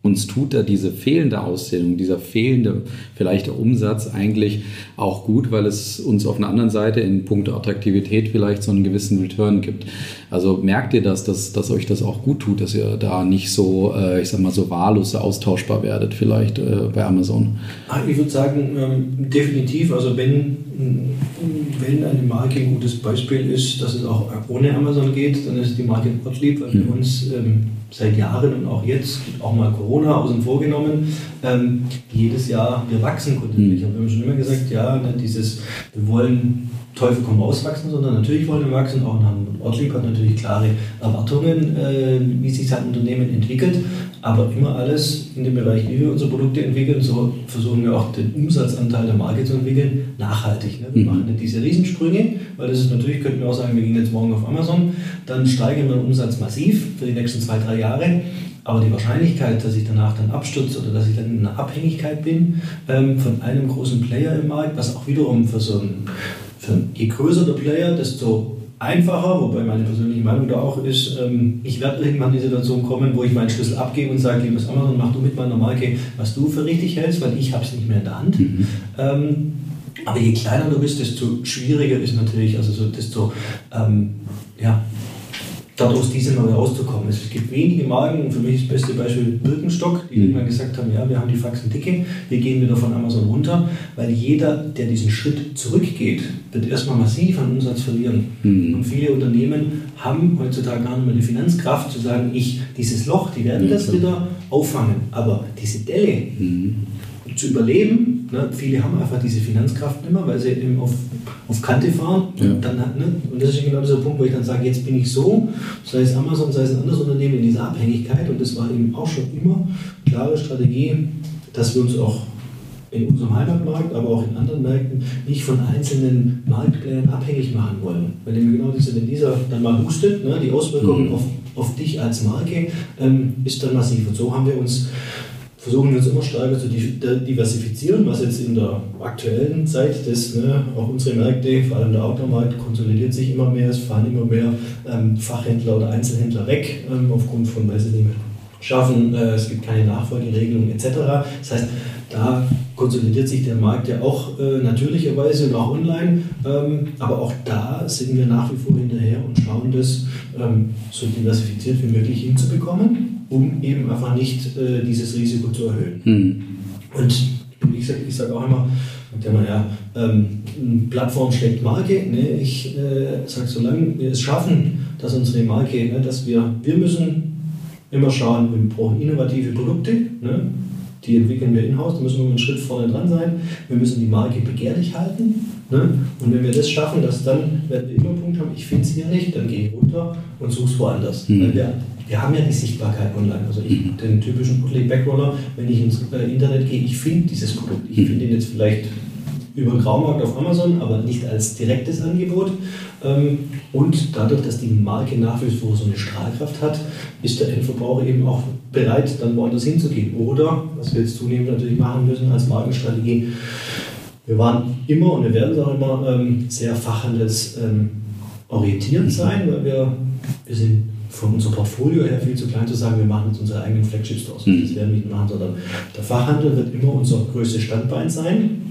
uns tut da diese fehlende Auszählung, dieser fehlende vielleicht der Umsatz eigentlich auch gut, weil es uns auf einer anderen Seite in puncto Attraktivität vielleicht so einen gewissen Return gibt. Also merkt ihr das, dass, dass euch das auch gut tut, dass ihr da nicht so, äh, ich sag mal, so wahllos austauschbar werdet vielleicht äh, bei Amazon? Ah, ich würde sagen, ähm, definitiv. Also wenn, wenn eine Marke ein gutes Beispiel ist, dass es auch ohne Amazon geht, dann ist die Marke Gottlieb, weil mhm. wir uns ähm, seit Jahren und auch jetzt, auch mal Corona außen vor genommen, ähm, jedes Jahr, wir wachsen kontinuierlich. Mhm. Wir haben schon immer gesagt, ja, ne, dieses, wir wollen Teufel komm raus wachsen, sondern natürlich wollen wir wachsen. Auch ein Ortlieb hat natürlich klare Erwartungen, äh, wie sich sein Unternehmen entwickelt. Aber immer alles in dem Bereich, wie wir unsere Produkte entwickeln, so versuchen wir auch den Umsatzanteil der Marke zu entwickeln, nachhaltig. Ne? Wir mhm. machen nicht diese Riesensprünge, weil das ist natürlich, könnten wir auch sagen, wir gehen jetzt morgen auf Amazon, dann steigern wir den Umsatz massiv für die nächsten zwei, drei Jahre. Aber die Wahrscheinlichkeit, dass ich danach dann abstürze oder dass ich dann in einer Abhängigkeit bin ähm, von einem großen Player im Markt, was auch wiederum für so ein, je größer der Player, desto einfacher, wobei meine persönliche Meinung da auch ist, ähm, ich werde irgendwann in die Situation kommen, wo ich meinen Schlüssel abgebe und sage, liebes Amazon, mach du mit meiner Marke, was du für richtig hältst, weil ich habe es nicht mehr in der Hand. Mhm. Ähm, aber je kleiner du bist, desto schwieriger ist natürlich, also so, desto ähm, ja, daraus diese mal rauszukommen. Es gibt wenige Marken, für mich das beste Beispiel Birkenstock, die mhm. irgendwann gesagt haben, ja, wir haben die Faxen dicke, wir gehen wieder von Amazon runter, weil jeder, der diesen Schritt zurückgeht, wird erstmal massiv an Umsatz verlieren. Mhm. Und viele Unternehmen haben heutzutage gar nicht mehr die Finanzkraft zu sagen, ich, dieses Loch, die werden das wieder auffangen. Aber diese Delle, mhm zu überleben. Ne? Viele haben einfach diese Finanzkraft nicht mehr, weil sie eben auf, auf Kante fahren. Ja. Und, dann, ne? und das ist genau dieser Punkt, wo ich dann sage, jetzt bin ich so, sei es Amazon, sei es ein anderes Unternehmen, in dieser Abhängigkeit. Und das war eben auch schon immer klare Strategie, dass wir uns auch in unserem Heimatmarkt, aber auch in anderen Märkten nicht von einzelnen Marktplayern abhängig machen wollen. Weil eben genau diese, wenn dieser dann mal hustet, ne, die Auswirkungen mhm. auf, auf dich als Marke ähm, ist dann massiv. Und so haben wir uns versuchen wir uns immer stärker zu diversifizieren, was jetzt in der aktuellen Zeit das, ne, auch unsere Märkte, vor allem der Outdoor-Markt, konsolidiert sich immer mehr, es fahren immer mehr ähm, Fachhändler oder Einzelhändler weg, ähm, aufgrund von, weil sie nicht mehr schaffen, äh, es gibt keine Nachfolgeregelung etc. Das heißt, da konsolidiert sich der Markt ja auch äh, natürlicherweise und auch online, ähm, aber auch da sind wir nach wie vor hinterher und schauen das ähm, so diversifiziert wie möglich hinzubekommen um eben einfach nicht äh, dieses Risiko zu erhöhen. Mhm. Und ich sage auch immer, ja, ähm, Plattform schlägt Marke. Ne? Ich äh, sage, solange wir es schaffen, dass unsere Marke, ne, dass wir, wir müssen immer schauen, wir brauchen innovative Produkte. Ne? Die entwickeln wir in-house, da müssen wir einen Schritt vorne dran sein. Wir müssen die Marke begehrlich halten. Ne? Und wenn wir das schaffen, dass dann werden wir immer einen Punkt haben, ich finde es hier nicht, dann gehe ich runter und suche es woanders. Mhm. Wir wir haben ja die Sichtbarkeit online. Also ich, mhm. den typischen Bootleg Backroller, wenn ich ins äh, Internet gehe, ich finde dieses Produkt. Ich mhm. finde ihn jetzt vielleicht über den Graumarkt auf Amazon, aber nicht als direktes Angebot. Ähm, und dadurch, dass die Marke nach wie vor so eine Strahlkraft hat, ist der Endverbraucher eben auch bereit, dann woanders hinzugehen. Oder, was wir jetzt zunehmend natürlich machen müssen als Markenstrategie, wir waren immer und wir werden auch immer ähm, sehr fachhandelsorientiert ähm, sein, weil wir, wir sind von unserem Portfolio her viel zu klein zu sagen, wir machen jetzt unsere eigenen Flagship-Stores. Mhm. Das werden wir nicht machen, sondern der Fachhandel wird immer unser größtes Standbein sein.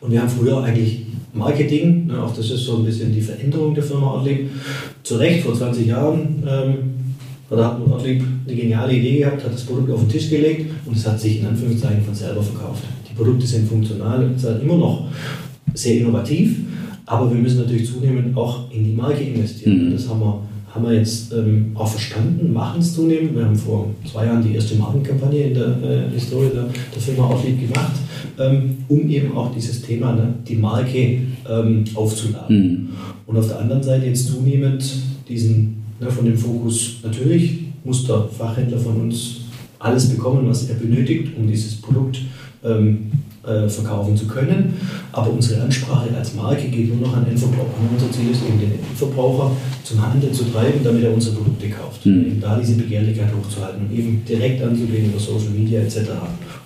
Und wir haben früher eigentlich Marketing, ne, auch das ist so ein bisschen die Veränderung der Firma Ortlieb. Zu Recht, vor 20 Jahren, ähm, da hat Ortlieb eine geniale Idee gehabt, hat das Produkt auf den Tisch gelegt und es hat sich in Anführungszeichen von selber verkauft. Die Produkte sind funktional, sind immer noch sehr innovativ, aber wir müssen natürlich zunehmend auch in die Marke investieren. Mhm. Das haben wir, haben wir jetzt ähm, auch verstanden, machen es zunehmend. Wir haben vor zwei Jahren die erste Markenkampagne in der äh, Historie der, der Firma Ortlieb gemacht ähm, um eben auch dieses Thema, ne, die Marke ähm, aufzuladen. Mhm. Und auf der anderen Seite jetzt zunehmend diesen, ne, von dem Fokus, natürlich muss der Fachhändler von uns alles bekommen, was er benötigt, um dieses Produkt ähm, äh, verkaufen zu können. Aber unsere Ansprache als Marke geht nur noch an Endverbraucher. Unser Ziel ist eben, den Endverbraucher zum Handel zu treiben, damit er unsere Produkte kauft. Mhm. Eben da diese Begehrlichkeit hochzuhalten und eben direkt anzugehen über Social Media etc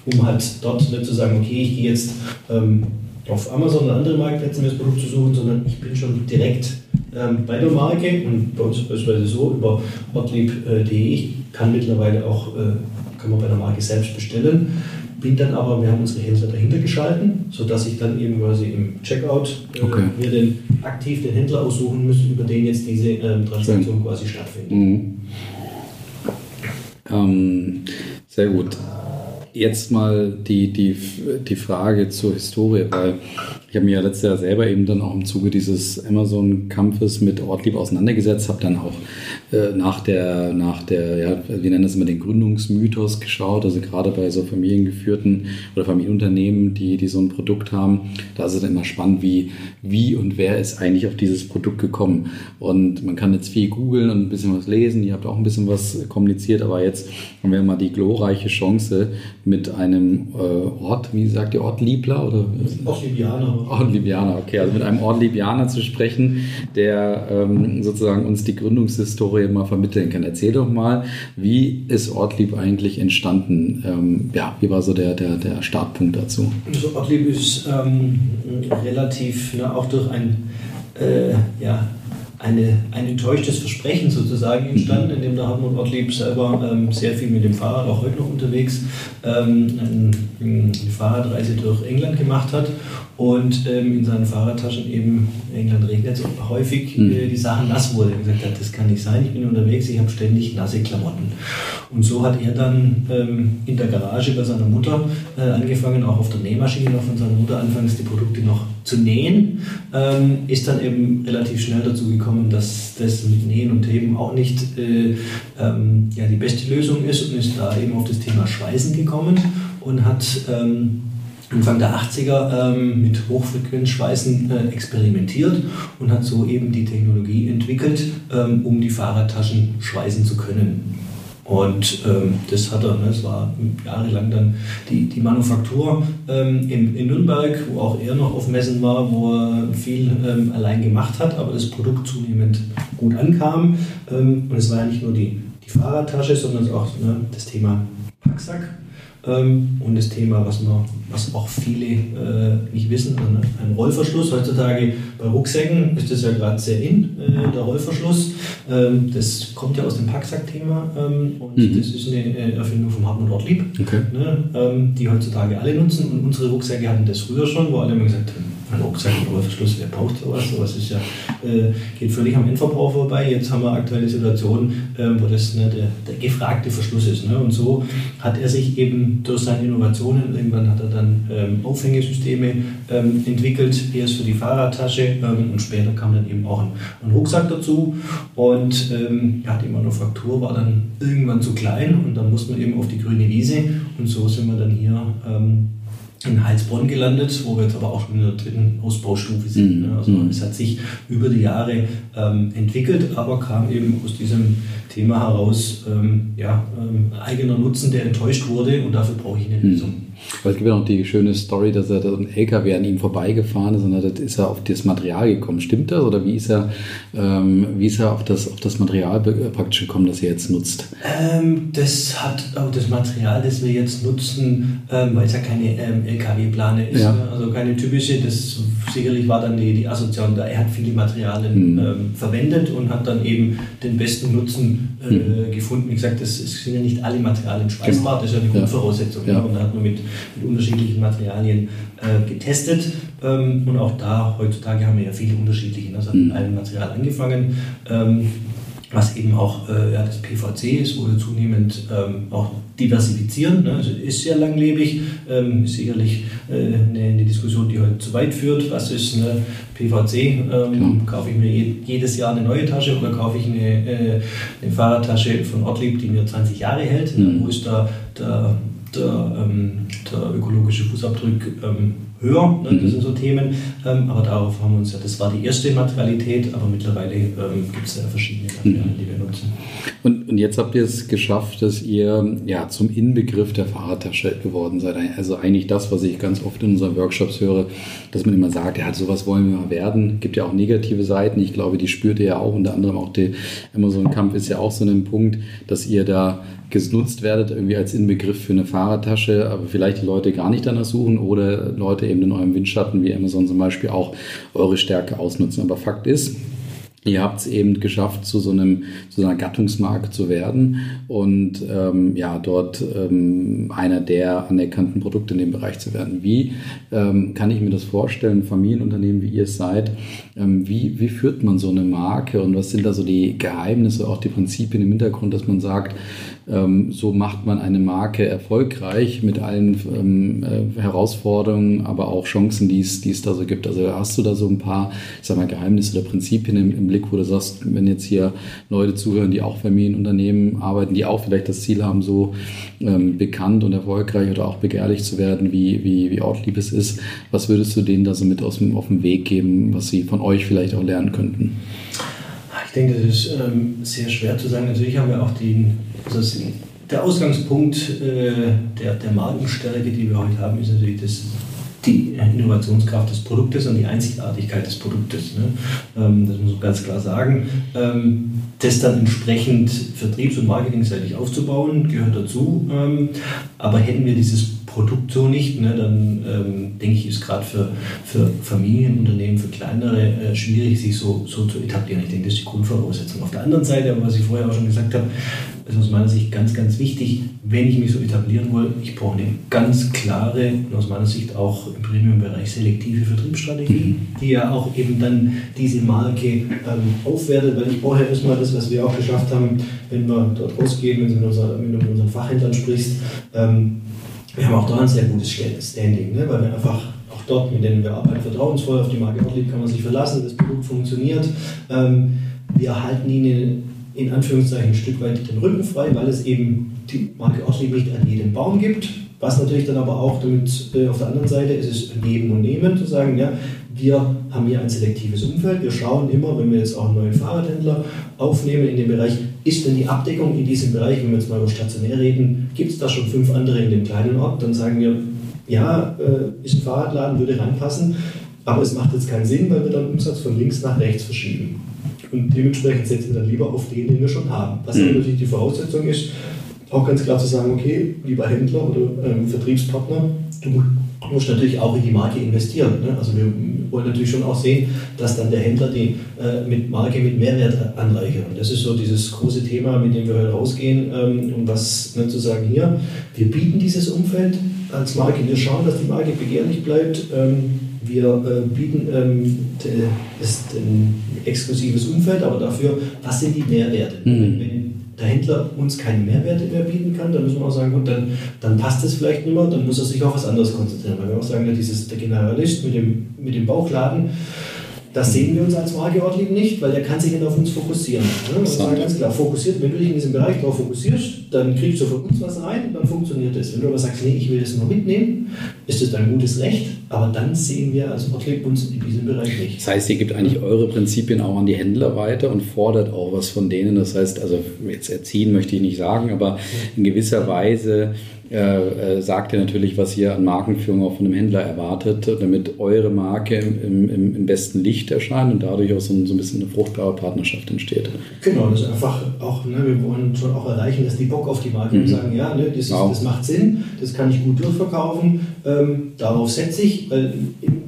um halt dort nicht zu sagen, okay, ich gehe jetzt ähm, auf Amazon oder andere Marktplätze mir das Produkt zu suchen, sondern ich bin schon direkt ähm, bei der Marke und bei uns beispielsweise so über ortlieb.de. Ich kann mittlerweile auch, äh, kann man bei der Marke selbst bestellen. Bin dann aber, wir haben unsere Händler dahinter geschalten, sodass ich dann eben quasi im Checkout äh, okay. mir den, aktiv den Händler aussuchen muss, über den jetzt diese ähm, Transaktion quasi stattfindet. Mhm. Ähm, sehr gut jetzt mal die, die, die Frage zur Historie, weil ich habe mir ja letztes Jahr selber eben dann auch im Zuge dieses Amazon-Kampfes mit Ortlieb auseinandergesetzt, habe dann auch nach der, nach der, ja, wir nennen das immer den Gründungsmythos geschaut, also gerade bei so familiengeführten oder Familienunternehmen, die, die so ein Produkt haben, da ist es dann immer spannend, wie, wie und wer ist eigentlich auf dieses Produkt gekommen. Und man kann jetzt viel googeln und ein bisschen was lesen, ihr habt auch ein bisschen was kommuniziert, aber jetzt haben wir mal die glorreiche Chance mit einem äh, Ort, wie sagt ihr, Ortliebler oder? Ortlibianer. Ortlibianer, okay, also mit einem Ortlibianer zu sprechen, der ähm, sozusagen uns die Gründungshistorie Story mal vermitteln kann. Erzähl doch mal, wie ist Ortlieb eigentlich entstanden? Ähm, ja, wie war so der, der, der Startpunkt dazu? Also Ortlieb ist ähm, relativ, ne, auch durch ein äh, ja, eine, ein enttäuschtes Versprechen sozusagen entstanden, mhm. in dem der Hartmut Ortlieb selber ähm, sehr viel mit dem Fahrrad, auch heute noch unterwegs, ähm, eine, eine Fahrradreise durch England gemacht hat und ähm, in seinen Fahrradtaschen eben, in England regnet es häufig, mhm. äh, die Sachen nass wurde. Er gesagt hat, das kann nicht sein, ich bin unterwegs, ich habe ständig nasse Klamotten. Und so hat er dann ähm, in der Garage bei seiner Mutter äh, angefangen, auch auf der Nähmaschine noch von seiner Mutter anfangs die Produkte noch zu nähen, ähm, ist dann eben relativ schnell dazu gekommen, dass das mit Nähen und Heben auch nicht äh, ähm, ja, die beste Lösung ist und ist da eben auf das Thema Schweißen gekommen und hat ähm, Anfang der 80er ähm, mit Hochfrequenzschweißen äh, experimentiert und hat so eben die Technologie entwickelt, ähm, um die Fahrradtaschen schweißen zu können. Und ähm, das hat er, ne, es war jahrelang dann die, die Manufaktur ähm, in, in Nürnberg, wo auch er noch auf Messen war, wo er viel ähm, allein gemacht hat, aber das Produkt zunehmend gut ankam. Ähm, und es war ja nicht nur die, die Fahrradtasche, sondern auch ne, das Thema Packsack ähm, und das Thema, was, man, was auch viele äh, nicht wissen, ein Rollverschluss. Heutzutage bei Rucksäcken ist das ja gerade sehr in, äh, der Rollverschluss. Ähm, das kommt ja aus dem Packsack-Thema ähm, und mhm. das ist eine äh, Erfindung vom Hartmut Ortlieb, okay. ne, ähm, die heutzutage alle nutzen. Und unsere Rucksäcke hatten das früher schon, wo alle immer gesagt haben, ein Rucksack mit Rollverschluss, wer braucht sowas? Sowas ist ja, äh, geht völlig am Endverbrauch vorbei. Jetzt haben wir aktuelle Situationen, äh, wo das ne, der, der, gefragte Verschluss ist. Ne? Und so hat er sich eben durch seine Innovationen, irgendwann hat er dann ähm, Aufhängesysteme ähm, entwickelt, erst für die Fahrradtasche ähm, und später kam dann eben auch ein, ein Rucksack dazu. Und ähm, ja, die Manufaktur war dann irgendwann zu klein und dann musste man eben auf die grüne Wiese und so sind wir dann hier ähm, in Heilsbronn gelandet, wo wir jetzt aber auch schon in der dritten Ausbaustufe sind. Mhm. Also mhm. es hat sich über die Jahre ähm, entwickelt, aber kam eben aus diesem Thema heraus, ähm, ja, ähm, eigener Nutzen, der enttäuscht wurde und dafür brauche ich eine mhm. Lösung. Weil es gibt ja noch die schöne Story, dass er da ein LKW an ihm vorbeigefahren ist und dann ist er auf das Material gekommen. Stimmt das? Oder wie ist er, ähm, wie ist er auf, das, auf das Material praktisch gekommen, das er jetzt nutzt? Ähm, das hat auch das Material, das wir jetzt nutzen, ähm, weil es ja keine ähm, LKW-Plane ist, ja. ne? also keine typische, das sicherlich war dann die, die Assoziation da. Er hat viele Materialien mhm. verwendet und hat dann eben den besten Nutzen äh, mhm. gefunden. Wie gesagt, das, das sind ja nicht alle Materialien schweißbar, genau. das ist ja die Grundvoraussetzung. Ja. Und da hat man mit, mit unterschiedlichen Materialien äh, getestet. Ähm, und auch da, heutzutage haben wir ja viele unterschiedliche. Also mhm. mit einem Material angefangen. Ähm, was eben auch äh, ja, das PVC ist, wo wir zunehmend ähm, auch diversifizieren. Ne? Also ist sehr langlebig, ähm, ist sicherlich äh, eine, eine, Diskussion, die heute zu weit führt. Was ist eine PVC? Ähm, genau. Kaufe ich mir je, jedes Jahr eine neue Tasche oder kaufe ich eine, äh, eine Fahrradtasche von Ortlieb, die mir 20 Jahre hält? Mhm. Wo ist da der, der, ähm, der ökologische Fußabdruck ähm, höher. Ne? Das mhm. sind so Themen. Ähm, aber darauf haben wir uns ja, das war die erste Materialität, aber mittlerweile ähm, gibt es ja verschiedene Materialien, die wir nutzen. Und, und jetzt habt ihr es geschafft, dass ihr ja zum Inbegriff der Fahrradtasche geworden seid. Also eigentlich das, was ich ganz oft in unseren Workshops höre, dass man immer sagt, ja, sowas wollen wir mal werden. Gibt ja auch negative Seiten. Ich glaube, die spürt ihr ja auch. Unter anderem auch der Amazon-Kampf ist ja auch so ein Punkt, dass ihr da genutzt werdet, irgendwie als Inbegriff für eine Fahrradtasche, aber vielleicht die Leute gar nicht danach suchen oder Leute eben in eurem Windschatten wie Amazon zum Beispiel auch eure Stärke ausnutzen. Aber Fakt ist, Ihr habt es eben geschafft, zu so einem zu einer Gattungsmarke zu werden und ähm, ja dort ähm, einer der anerkannten Produkte in dem Bereich zu werden. Wie ähm, kann ich mir das vorstellen, Familienunternehmen wie ihr es seid? Ähm, wie, wie führt man so eine Marke und was sind da so die Geheimnisse, auch die Prinzipien im Hintergrund, dass man sagt, ähm, so macht man eine Marke erfolgreich mit allen ähm, äh, Herausforderungen, aber auch Chancen, die es, da so gibt. Also hast du da so ein paar, ich sag mal, Geheimnisse oder Prinzipien im, im Blick, wo du sagst, wenn jetzt hier Leute zuhören, die auch Familienunternehmen arbeiten, die auch vielleicht das Ziel haben, so ähm, bekannt und erfolgreich oder auch begehrlich zu werden, wie, wie, wie Ortlieb es ist, was würdest du denen da so mit aus dem, auf den Weg geben, was sie von euch vielleicht auch lernen könnten? Ich denke, das ist ähm, sehr schwer zu sagen. Natürlich haben wir auch den also der Ausgangspunkt äh, der, der Markenstärke, die wir heute haben, ist natürlich das, die Innovationskraft des Produktes und die Einzigartigkeit des Produktes. Ne? Ähm, das muss man ganz klar sagen. Ähm, das dann entsprechend vertriebs- und marketingseitig aufzubauen, gehört dazu. Ähm, aber hätten wir dieses Produkt so nicht, ne, dann ähm, denke ich, ist gerade für, für Familienunternehmen, für kleinere äh, schwierig, sich so, so zu etablieren. Ich denke, das ist die Grundvoraussetzung. Auf der anderen Seite, was ich vorher auch schon gesagt habe, ist aus meiner Sicht ganz, ganz wichtig, wenn ich mich so etablieren will, ich brauche eine ganz klare und aus meiner Sicht auch im Premium-Bereich selektive Vertriebsstrategie, die ja auch eben dann diese Marke ähm, aufwertet, weil ich brauche ja erstmal das, was wir auch geschafft haben, wenn wir dort rausgehen, wenn du mit, unser, wenn du mit unseren Fachhändlern sprichst, ähm, wir haben auch da ein sehr gutes Standing, ne? weil wir einfach auch dort, mit denen wir arbeiten, vertrauensvoll auf die Marke Ortlieb kann man sich verlassen, das Produkt funktioniert. Ähm, wir halten ihnen in Anführungszeichen ein Stück weit den Rücken frei, weil es eben die Marke Ortlieb nicht an jedem Baum gibt. Was natürlich dann aber auch damit äh, auf der anderen Seite ist es Geben und Nehmen, zu sagen, ja, wir haben hier ein selektives Umfeld. Wir schauen immer, wenn wir jetzt auch einen neuen Fahrradhändler aufnehmen in dem Bereich, ist denn die Abdeckung in diesem Bereich, wenn wir jetzt mal über stationär reden, gibt es da schon fünf andere in dem kleinen Ort? Dann sagen wir, ja, äh, ist ein Fahrradladen, würde reinpassen, aber es macht jetzt keinen Sinn, weil wir dann Umsatz von links nach rechts verschieben. Und dementsprechend setzen wir dann lieber auf den, den wir schon haben. Was mhm. natürlich die Voraussetzung ist, auch ganz klar zu sagen, okay, lieber Händler oder ähm, Vertriebspartner, du musst natürlich auch in die Marke investieren. Ne? Also wir wollen natürlich schon auch sehen, dass dann der Händler die äh, mit Marke mit Mehrwert anreichert. Und das ist so dieses große Thema, mit dem wir heute rausgehen, ähm, um was ne, zu sagen hier. Wir bieten dieses Umfeld als Marke, wir schauen, dass die Marke begehrlich bleibt. Ähm, wir äh, bieten ähm, ist ein exklusives Umfeld, aber dafür, was sind die Mehrwerte? Mhm. Wenn, der Händler uns keine Mehrwerte mehr bieten kann, dann müssen wir auch sagen, gut, dann, dann passt es vielleicht nicht mehr, dann muss er sich auf was anderes konzentrieren. Weil wir auch sagen, dieses, der Generalist mit dem, mit dem Bauchladen, das sehen wir uns als Marke Ortlieb nicht, weil der kann sich nicht auf uns fokussieren. Ne? Und sagen ganz klar, fokussiert, wenn du dich in diesem Bereich darauf fokussierst, dann kriegst du von uns was rein und dann funktioniert das. Wenn du aber sagst, nee, ich will das nur mitnehmen, ist das dein gutes Recht, aber dann sehen wir als Ortlieb uns in diesem Bereich nicht. Das heißt, ihr gebt eigentlich eure Prinzipien auch an die Händler weiter und fordert auch was von denen. Das heißt, also jetzt erziehen möchte ich nicht sagen, aber in gewisser Weise äh, sagt ihr natürlich, was ihr an Markenführung auch von einem Händler erwartet, damit eure Marke im, im, im besten Licht erscheint und dadurch auch so ein, so ein bisschen eine fruchtbare Partnerschaft entsteht. Genau, das ist einfach auch, ne, wir wollen schon auch erreichen, dass die Bock auf die Marke mhm. sagen, ja, ne, das, ist, wow. das macht Sinn, das kann ich gut durchverkaufen, ähm, darauf setze ich, weil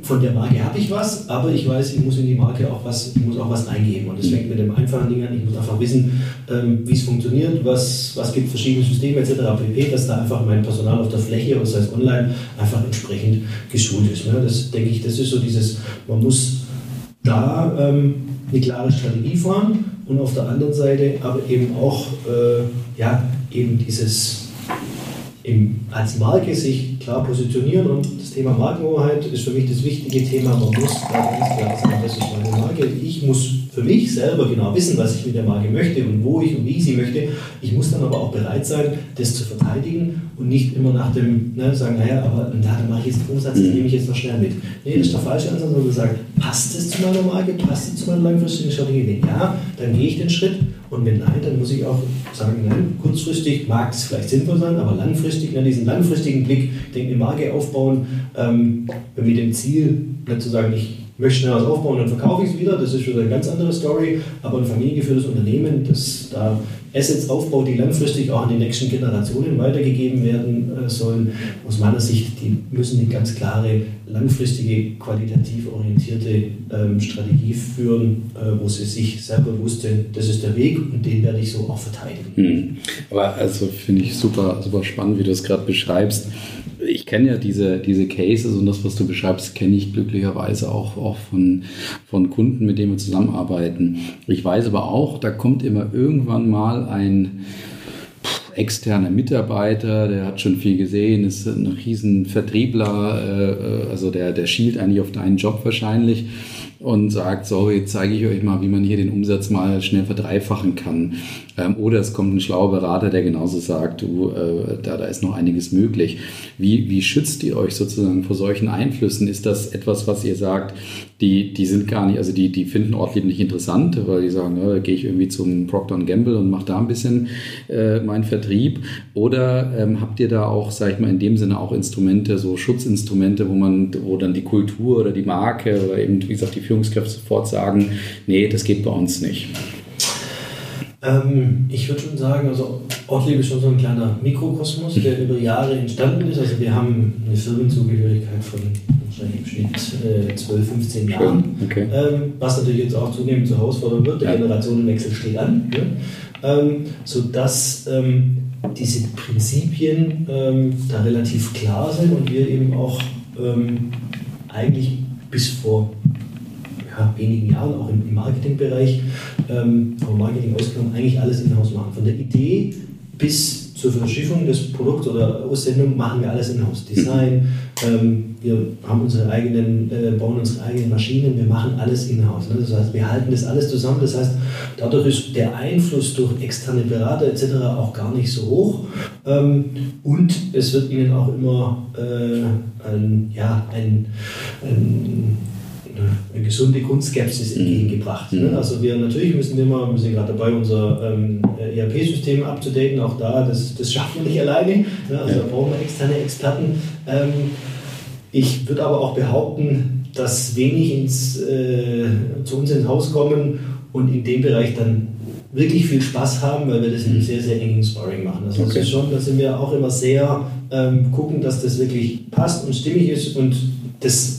von der Marke habe ich was, aber ich weiß, ich muss in die Marke auch was, ich muss auch was eingeben. Und das fängt mit dem einfachen Ding an, ich muss einfach wissen, ähm, wie es funktioniert, was, was gibt verschiedene Systeme etc. pp, dass da einfach mein Personal auf der Fläche, das heißt online, einfach entsprechend geschult ist. Ne? Das denke ich, das ist so dieses, man muss da ähm, eine klare Strategie fahren und auf der anderen Seite aber eben auch äh, ja, eben dieses im, als Marke sich klar positionieren und das Thema Markenhoheit ist für mich das wichtige Thema. Man muss da ganz klar sagen, das ist meine Marke. Ich muss für mich selber genau wissen, was ich mit der Marke möchte und wo ich und wie ich sie möchte. Ich muss dann aber auch bereit sein, das zu verteidigen und nicht immer nach dem ne, sagen, naja, aber da mache ich jetzt einen Umsatz, den nehme ich jetzt noch schnell mit. Nee, das ist der falsche Ansatz, sondern sagen, passt es zu meiner Marke, passt es zu meiner langfristigen Strategie? Wenn ja, dann gehe ich den Schritt und wenn nein, dann muss ich auch sagen, nein, kurzfristig mag es vielleicht sinnvoll sein, aber langfristig, ne, diesen langfristigen Blick, denke eine Marke aufbauen, ähm, mit dem Ziel, nicht zu sagen, ich möchte schnell was aufbauen, dann verkaufe ich es wieder. Das ist wieder eine ganz andere Story. Aber ein familiengeführtes Unternehmen, das da Assets aufbaut, die langfristig auch an die nächsten Generationen weitergegeben werden äh, sollen, aus meiner Sicht, die müssen eine ganz klare, langfristige, qualitativ orientierte ähm, Strategie führen, äh, wo sie sich selber wusste, das ist der Weg und den werde ich so auch verteidigen. Hm. Aber also finde ich super, super spannend, wie du es gerade beschreibst ich kenne ja diese, diese Cases und das, was du beschreibst, kenne ich glücklicherweise auch, auch von, von Kunden, mit denen wir zusammenarbeiten. Ich weiß aber auch, da kommt immer irgendwann mal ein externer Mitarbeiter, der hat schon viel gesehen, ist ein riesen Vertriebler, äh, also der, der schielt eigentlich auf deinen Job wahrscheinlich und sagt, so, jetzt zeige ich euch mal, wie man hier den Umsatz mal schnell verdreifachen kann. Ähm, oder es kommt ein schlauer Berater, der genauso sagt, du, äh, da, da ist noch einiges möglich. Wie, wie schützt ihr euch sozusagen vor solchen Einflüssen? Ist das etwas, was ihr sagt, die, die sind gar nicht, also die, die finden Ortlieb nicht interessant, weil die sagen, ja, da gehe ich irgendwie zum Procter Gamble und mache da ein bisschen äh, meinen Vertrieb. Oder ähm, habt ihr da auch, sag ich mal, in dem Sinne auch Instrumente, so Schutzinstrumente, wo man, wo dann die Kultur oder die Marke oder eben, wie gesagt, die Führungskräfte sofort sagen, nee, das geht bei uns nicht? Ähm, ich würde schon sagen, also Ortlieb ist schon so ein kleiner Mikrokosmos, der über Jahre entstanden ist. Also wir haben eine Firmenzugehörigkeit von wahrscheinlich im Schnitt äh, 12, 15 Jahren, okay. ähm, was natürlich jetzt auch zunehmend zur Herausforderung wird. Der ja. Generationenwechsel steht an, ne? ähm, sodass ähm, diese Prinzipien ähm, da relativ klar sind und wir eben auch ähm, eigentlich bis vor ja, wenigen Jahren, auch im, im Marketingbereich, ähm, vom Marketing ausgenommen, eigentlich alles in-house machen. Von der Idee bis zur Verschiffung des Produkts oder Aussendung machen wir alles in-house. Design, ähm, wir haben unsere eigenen, äh, bauen unsere eigenen Maschinen, wir machen alles in-house. Ne? Das heißt, wir halten das alles zusammen. Das heißt, dadurch ist der Einfluss durch externe Berater etc. auch gar nicht so hoch. Ähm, und es wird ihnen auch immer äh, ein, ja, ein, ein eine gesunde Grundskepsis mhm. entgegengebracht. Mhm. Also wir natürlich müssen immer, wir sind gerade dabei, unser ähm, ERP-System abzudaten, auch da, das, das schaffen wir nicht alleine. Ne? Also ja. da brauchen wir externe Experten. Ähm, ich würde aber auch behaupten, dass wenig ins, äh, zu uns ins Haus kommen und in dem Bereich dann wirklich viel Spaß haben, weil wir das in einem mhm. sehr, sehr engen Sparring machen. Also okay. das ist schon, da sind wir auch immer sehr ähm, gucken, dass das wirklich passt und stimmig ist und das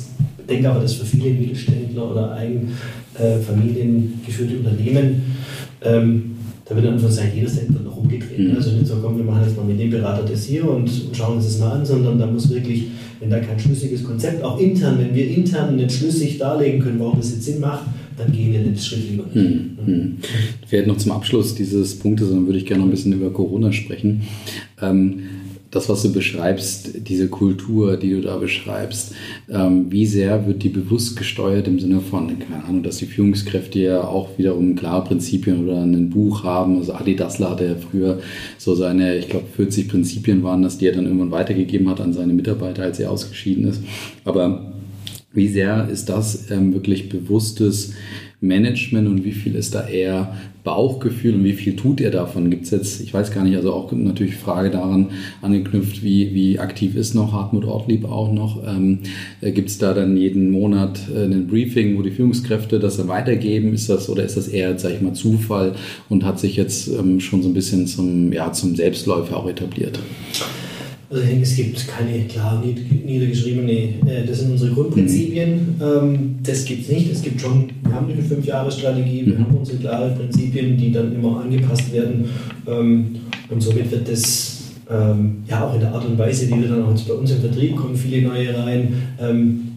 denke aber, dass für viele Mittelständler oder Eigenfamiliengeführte äh, Unternehmen ähm, da wird dann von Seiten jeder Cent noch umgedreht. Mhm. Also nicht so, komm, wir machen jetzt mal mit dem Berater das hier und, und schauen uns das mal an, sondern da muss wirklich, wenn da kein schlüssiges Konzept, auch intern, wenn wir intern nicht schlüssig darlegen können, warum das jetzt Sinn macht, dann gehen wir den Schritt lieber nicht. Mhm. Mhm. Vielleicht noch zum Abschluss dieses Punktes, dann würde ich gerne noch ein bisschen über Corona sprechen. Ähm, das, was du beschreibst, diese Kultur, die du da beschreibst, ähm, wie sehr wird die bewusst gesteuert im Sinne von, keine Ahnung, dass die Führungskräfte ja auch wiederum klare Prinzipien oder ein Buch haben. Also Adi Dassler hatte ja früher so seine, ich glaube, 40 Prinzipien waren das, die er dann irgendwann weitergegeben hat an seine Mitarbeiter, als er ausgeschieden ist. Aber wie sehr ist das ähm, wirklich bewusstes Management und wie viel ist da eher Bauchgefühl und wie viel tut ihr davon? Gibt es jetzt, ich weiß gar nicht, also auch natürlich Frage daran angeknüpft, wie, wie aktiv ist noch Hartmut Ortlieb auch noch? Ähm, äh, Gibt es da dann jeden Monat äh, ein Briefing, wo die Führungskräfte das dann weitergeben? Ist das oder ist das eher, sag ich mal, Zufall und hat sich jetzt ähm, schon so ein bisschen zum, ja, zum Selbstläufer auch etabliert? Also ich denke, es gibt keine klar niedergeschriebene, äh, das sind unsere Grundprinzipien. Ähm, das gibt es nicht. Es gibt schon, wir haben eine Fünf-Jahre-Strategie, wir mhm. haben unsere klaren Prinzipien, die dann immer angepasst werden. Ähm, und somit wird das ähm, ja auch in der Art und Weise, wie wir dann auch jetzt bei uns im Vertrieb kommen, viele neue rein.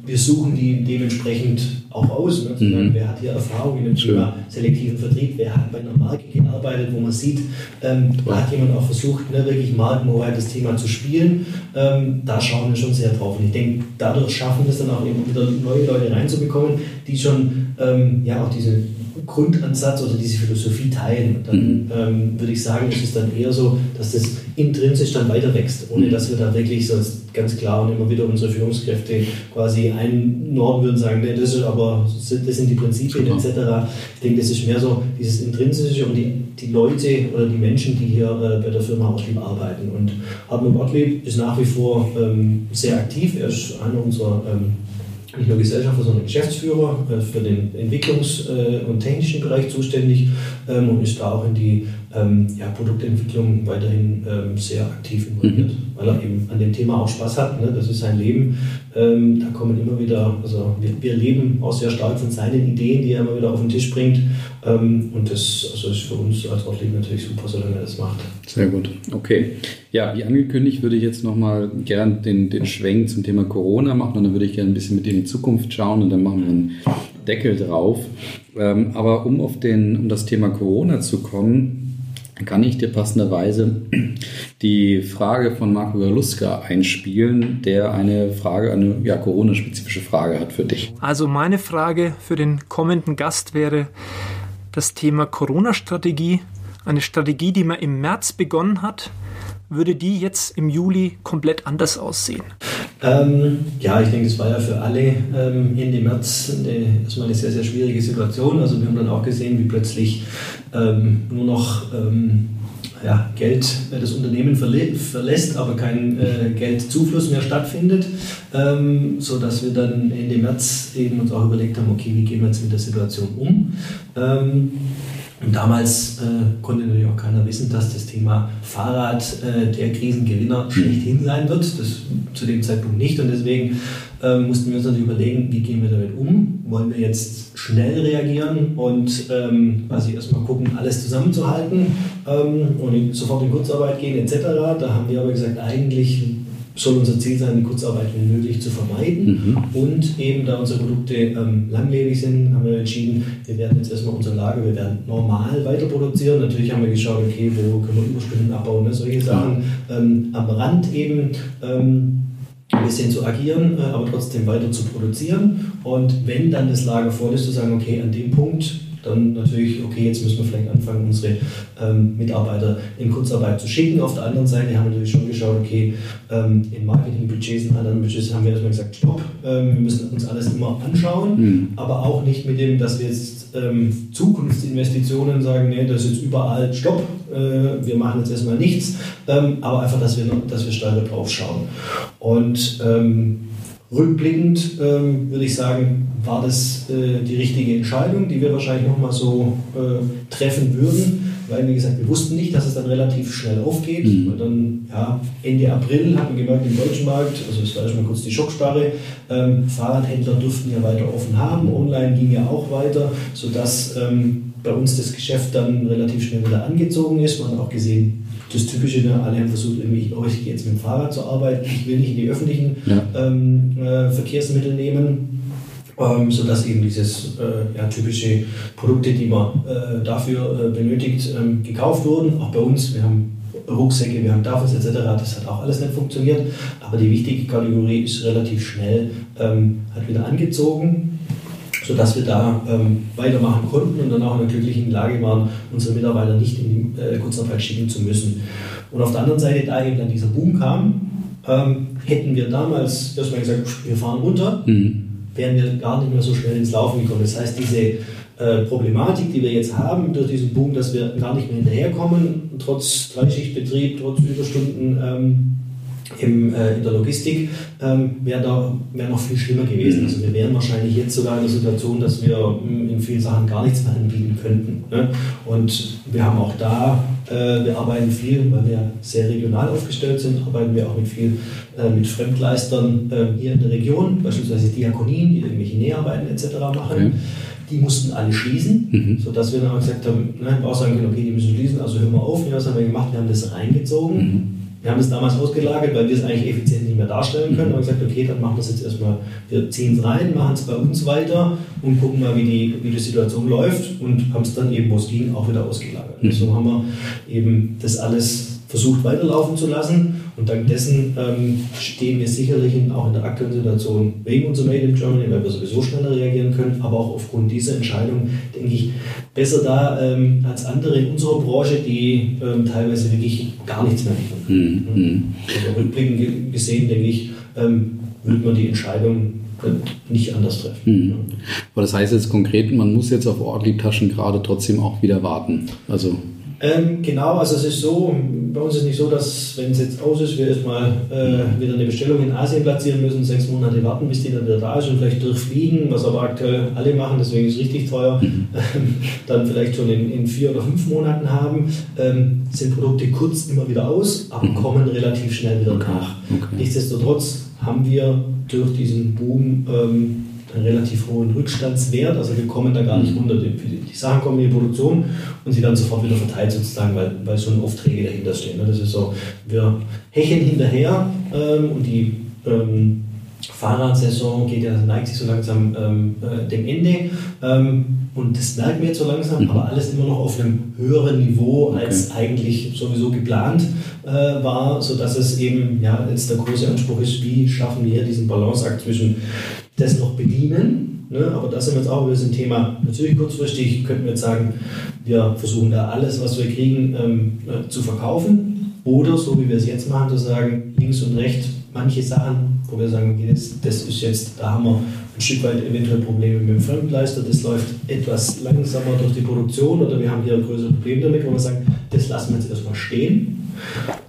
wir suchen die dementsprechend auch aus. Ne? Mhm. Wer hat hier Erfahrung in dem Schön. Thema selektiven Vertrieb? Wer hat bei einer Marke gearbeitet, wo man sieht, ähm, da hat jemand auch versucht, ne, wirklich Markenhoheit das Thema zu spielen. Ähm, da schauen wir schon sehr drauf. Und ich denke, dadurch schaffen wir es dann auch immer wieder neue Leute reinzubekommen, die schon ähm, ja auch diese Grundansatz oder diese Philosophie teilen. Und dann mhm. ähm, würde ich sagen, ist es dann eher so, dass das intrinsisch dann weiter wächst, ohne mhm. dass wir da wirklich so ganz klar und immer wieder unsere Führungskräfte quasi einnorden würden, sagen, nee, das ist aber, das sind die Prinzipien etc. Ich denke, das ist mehr so dieses intrinsische und die, die Leute oder die Menschen, die hier äh, bei der Firma Ortlieb arbeiten. Und Hartmut Ortlieb ist nach wie vor ähm, sehr aktiv. Er ist einer unserer ähm, nicht nur Gesellschafter, sondern Geschäftsführer äh, für den Entwicklungs- äh, und technischen Bereich zuständig ähm, und ist da auch in die ähm, ja, Produktentwicklung weiterhin ähm, sehr aktiv involviert, mhm. weil er eben an dem Thema auch Spaß hat. Ne? Das ist sein Leben. Ähm, da kommen immer wieder, also wir, wir, leben auch sehr stark von seinen Ideen, die er immer wieder auf den Tisch bringt. Ähm, und das also ist für uns als Ortlieb natürlich super, solange er das macht. Sehr gut. Okay. Ja, wie angekündigt würde ich jetzt nochmal gern den, den Schwenk zum Thema Corona machen und dann würde ich gerne ein bisschen mit in die Zukunft schauen und dann machen wir einen Deckel drauf. Ähm, aber um auf den, um das Thema Corona zu kommen, kann ich dir passenderweise die Frage von Marco Galuska einspielen, der eine Frage, eine ja, Corona-spezifische Frage hat für dich. Also meine Frage für den kommenden Gast wäre das Thema Corona-Strategie. Eine Strategie, die man im März begonnen hat, würde die jetzt im Juli komplett anders aussehen? Ähm, ja, ich denke, es war ja für alle ähm, Ende März eine, erstmal eine sehr, sehr schwierige Situation. Also wir haben dann auch gesehen, wie plötzlich ähm, nur noch ähm, ja, Geld äh, das Unternehmen verlä verlässt, aber kein äh, Geldzufluss mehr stattfindet, ähm, sodass wir dann Ende März eben uns auch überlegt haben, okay, wie gehen wir jetzt mit der Situation um? Ähm, und damals äh, konnte natürlich auch keiner wissen, dass das Thema Fahrrad äh, der Krisengewinner mhm. schlechthin sein wird. Das zu dem Zeitpunkt nicht. Und deswegen äh, mussten wir uns natürlich überlegen, wie gehen wir damit um? Wollen wir jetzt schnell reagieren und ähm, quasi erstmal gucken, alles zusammenzuhalten ähm, und sofort in Kurzarbeit gehen etc. Da haben wir aber gesagt, eigentlich soll unser Ziel sein, die Kurzarbeit wenn möglich zu vermeiden. Mhm. Und eben da unsere Produkte ähm, langlebig sind, haben wir entschieden, wir werden jetzt erstmal unser Lager, wir werden normal weiter produzieren. Natürlich haben wir geschaut, okay, wo können wir Überstunden abbauen, ne? solche Sachen. Ähm, am Rand eben. Ähm, ein bisschen zu agieren, äh, aber trotzdem weiter zu produzieren. Und wenn dann das Lager voll ist, zu sagen, okay, an dem Punkt dann natürlich, okay, jetzt müssen wir vielleicht anfangen, unsere ähm, Mitarbeiter in Kurzarbeit zu schicken. Auf der anderen Seite haben wir natürlich schon geschaut, okay, ähm, in Marketingbudgets und anderen Budgets haben wir erstmal gesagt, stopp, ähm, wir müssen uns alles immer anschauen, mhm. aber auch nicht mit dem, dass wir jetzt ähm, Zukunftsinvestitionen sagen, nee, das ist jetzt überall, stopp, äh, wir machen jetzt erstmal nichts, ähm, aber einfach, dass wir, dass wir stärker drauf schauen. Und ähm, Rückblickend ähm, würde ich sagen, war das äh, die richtige Entscheidung, die wir wahrscheinlich nochmal so äh, treffen würden, weil, wie gesagt, wir wussten nicht, dass es dann relativ schnell aufgeht. Mhm. Und dann, ja, Ende April hatten wir gemerkt, im deutschen Markt, also es war erstmal kurz die Schockstarre, ähm, Fahrradhändler durften ja weiter offen haben, online ging ja auch weiter, sodass ähm, bei uns das Geschäft dann relativ schnell wieder angezogen ist. Man hat auch gesehen, das Typische, ne? alle haben versucht, irgendwie, oh, ich gehe jetzt mit dem Fahrrad zur Arbeit, ich will nicht in die öffentlichen ja. ähm, äh, Verkehrsmittel nehmen, ähm, sodass eben dieses äh, ja, typische Produkte, die man äh, dafür äh, benötigt, ähm, gekauft wurden. Auch bei uns, wir haben Rucksäcke, wir haben Tafels etc., das hat auch alles nicht funktioniert, aber die wichtige Kategorie ist relativ schnell, ähm, hat wieder angezogen sodass wir da ähm, weitermachen konnten und dann auch in einer glücklichen Lage waren, unsere Mitarbeiter nicht in die äh, Kurzarbeit schicken zu müssen. Und auf der anderen Seite, da eben dann dieser Boom kam, ähm, hätten wir damals erstmal gesagt, wir fahren runter, mhm. wären wir gar nicht mehr so schnell ins Laufen gekommen. Das heißt, diese äh, Problematik, die wir jetzt haben, durch diesen Boom, dass wir gar nicht mehr hinterherkommen, trotz Dreischichtbetrieb, trotz Überstunden. Ähm, im, äh, in der Logistik ähm, wäre da wär noch viel schlimmer gewesen. Also wir wären wahrscheinlich jetzt sogar in der Situation, dass wir hm, in vielen Sachen gar nichts mehr anbieten könnten. Ne? Und wir haben auch da, äh, wir arbeiten viel, weil wir sehr regional aufgestellt sind, arbeiten wir auch mit viel äh, mit Fremdleistern äh, hier in der Region, beispielsweise Diakonien, die irgendwelche Näharbeiten etc. machen. Okay. Die mussten alle schließen, mhm. sodass wir dann auch gesagt haben, nein, wir auch sagen können, okay, die müssen schließen, also hören wir auf. Ja, was haben wir gemacht? Wir haben das reingezogen. Mhm wir haben es damals ausgelagert, weil wir es eigentlich effizient nicht mehr darstellen können. Mhm. haben gesagt, okay, dann machen wir es jetzt erstmal, wir ziehen es rein, machen es bei uns weiter und gucken mal, wie die, wie die Situation läuft und haben es dann eben, wo es ging, auch wieder ausgelagert. Mhm. So haben wir eben das alles versucht weiterlaufen zu lassen. Und dank dessen ähm, stehen wir sicherlich auch in der aktuellen Situation wegen unserer Made in Germany, weil wir sowieso schneller reagieren können, aber auch aufgrund dieser Entscheidung, denke ich, besser da ähm, als andere in unserer Branche, die ähm, teilweise wirklich gar nichts mehr liefern. Mhm. mhm. Rückblickend gesehen, denke ich, ähm, würde man die Entscheidung nicht anders treffen. Mhm. Aber das heißt jetzt konkret, man muss jetzt auf Ortlieb-Taschen gerade trotzdem auch wieder warten. Also ähm, genau, also es ist so, bei uns ist es nicht so, dass wenn es jetzt aus ist, wir erstmal äh, wieder eine Bestellung in Asien platzieren müssen, sechs Monate warten, bis die dann wieder da ist und vielleicht durchfliegen, was aber aktuell alle machen, deswegen ist es richtig teuer, mhm. ähm, dann vielleicht schon in, in, vier oder fünf Monaten haben, ähm, sind Produkte kurz immer wieder aus, aber mhm. kommen relativ schnell wieder nach. Okay. Nichtsdestotrotz haben wir durch diesen Boom ähm, einen relativ hohen Rückstandswert. Also wir kommen da gar nicht runter. Die, die Sachen kommen in die Produktion und sie dann sofort wieder verteilt sozusagen, weil, weil schon Aufträge dahinter stehen. Ne? Das ist so, wir hecheln hinterher ähm, und die ähm, Fahrradsaison geht ja, neigt sich so langsam ähm, äh, dem Ende. Ähm, und das merken wir jetzt so langsam, mhm. aber alles immer noch auf einem höheren Niveau, als okay. eigentlich sowieso geplant äh, war, sodass es eben ja, jetzt der große Anspruch ist, wie schaffen wir diesen Balanceakt zwischen das noch bedienen. Ne? Aber das sind wir jetzt auch über das Thema. Natürlich kurzfristig könnten wir jetzt sagen, wir versuchen da alles, was wir kriegen, ähm, äh, zu verkaufen. Oder so wie wir es jetzt machen, zu sagen, links und rechts manche Sachen, wo wir sagen, das, das ist jetzt, da haben wir ein Stück weit eventuell Probleme mit dem Fremdleister, das läuft etwas langsamer durch die Produktion oder wir haben hier ein größeres Problem damit, wo wir sagen, das lassen wir jetzt erstmal stehen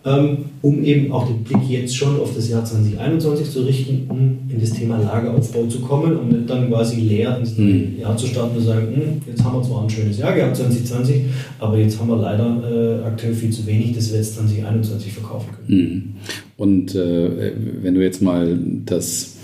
um eben auch den Blick jetzt schon auf das Jahr 2021 zu richten, um in das Thema Lageraufbau zu kommen und nicht dann quasi leer ins mhm. Jahr zu starten und sagen, hm, jetzt haben wir zwar ein schönes Jahr gehabt 2020, aber jetzt haben wir leider äh, aktuell viel zu wenig, das wir jetzt 2021 verkaufen können. Mhm. Und äh, wenn du jetzt mal das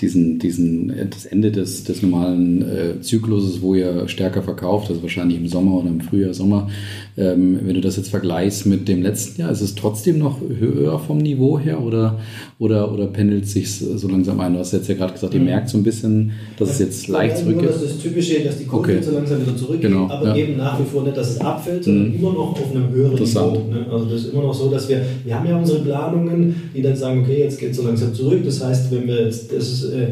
diesen, diesen, das Ende des, des normalen äh, Zykluses, wo ihr stärker verkauft, also wahrscheinlich im Sommer oder im Frühjahr, Sommer, ähm, wenn du das jetzt vergleichst mit dem letzten Jahr, ist es trotzdem noch höher vom Niveau her oder, oder, oder pendelt sich so langsam ein? Du hast jetzt ja gerade gesagt, ihr mhm. merkt so ein bisschen, dass es jetzt leicht zurückgeht. Das ist das Typische, dass die Kunden okay. so langsam wieder zurückgehen, genau, aber ja. eben nach wie vor nicht, dass es abfällt, sondern mhm. immer noch auf einem höheren Niveau. Ne? Also das ist immer noch so, dass wir, wir haben ja unsere Planungen, die dann sagen, okay, jetzt geht es so langsam zurück. Das heißt, wenn wir jetzt das äh,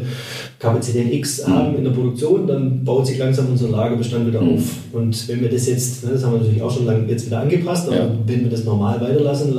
Kapazität X haben in der Produktion, dann baut sich langsam unser Lagerbestand wieder mhm. auf. Und wenn wir das jetzt, ne, das haben wir natürlich auch schon lange jetzt wieder angepasst, aber ja. wenn wir das normal weiterlassen,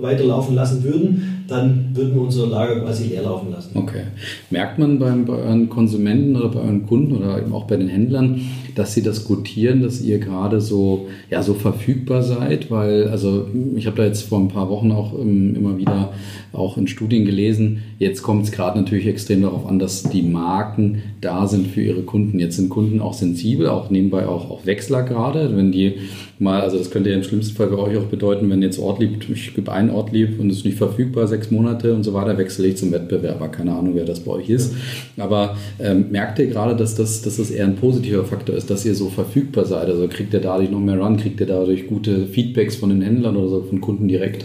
weiterlaufen lassen würden, dann würden wir unser Lager quasi leer laufen lassen. Okay. Merkt man beim, bei euren Konsumenten oder bei euren Kunden oder eben auch bei den Händlern, dass sie das gutieren, dass ihr gerade so, ja, so verfügbar seid? Weil, also ich habe da jetzt vor ein paar Wochen auch ähm, immer wieder auch in Studien gelesen, jetzt kommt es gerade natürlich extrem darauf an, dass die Marken da sind für ihre Kunden. Jetzt sind Kunden auch sensibel, auch nebenbei auch, auch Wechsler gerade, wenn die mal, also das könnte ja im schlimmsten Fall für euch auch bedeuten, wenn jetzt Ortlieb, ich gebe einen Ortlieb und es ist nicht verfügbar, sechs Monate und so weiter, wechsle ich zum Wettbewerber. Keine Ahnung, wer das bei euch ist. Aber ähm, merkt ihr gerade, dass das, dass das eher ein positiver Faktor ist, dass ihr so verfügbar seid? Also kriegt ihr dadurch noch mehr Run, kriegt ihr dadurch gute Feedbacks von den Händlern oder so, von Kunden direkt?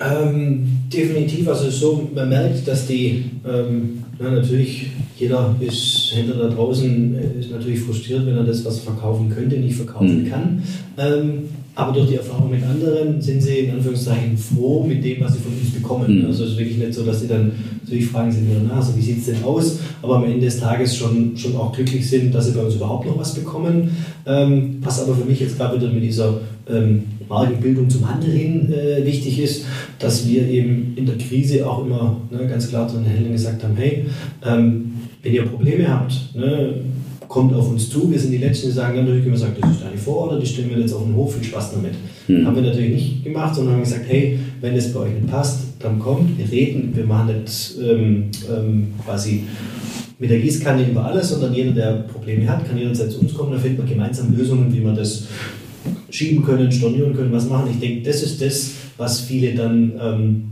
Ähm, definitiv, also so, man merkt, dass die, ähm, na, natürlich, jeder ist Händler da draußen, äh, ist natürlich frustriert, wenn er das, was verkaufen könnte, nicht verkaufen mhm. kann. Ähm, aber durch die Erfahrung mit anderen sind sie in Anführungszeichen froh mit dem, was sie von uns bekommen. Mhm. Also es ist wirklich nicht so, dass sie dann natürlich fragen, sind ihre Nase, wie sieht es denn aus? Aber am Ende des Tages schon, schon auch glücklich sind, dass sie bei uns überhaupt noch was bekommen. Ähm, was aber für mich jetzt gerade wieder mit dieser ähm, Markenbildung zum Handel hin äh, wichtig ist, dass wir eben in der Krise auch immer ne, ganz klar zu den Händlern gesagt haben, hey, ähm, wenn ihr Probleme habt, ne, kommt auf uns zu. Wir sind die Letzten, die sagen, natürlich können wir sagen, das ist eine Vororder, die stellen wir jetzt auf den Hof, viel Spaß damit. Mhm. Haben wir natürlich nicht gemacht, sondern haben gesagt, hey, wenn es bei euch nicht passt, dann kommt, wir reden, wir machen nicht ähm, ähm, quasi mit der Gießkanne über alles, sondern jeder, der Probleme hat, kann jederzeit zu uns kommen, dann finden wir gemeinsam Lösungen, wie wir das schieben können, stornieren können, was machen. Ich denke, das ist das, was viele dann ähm,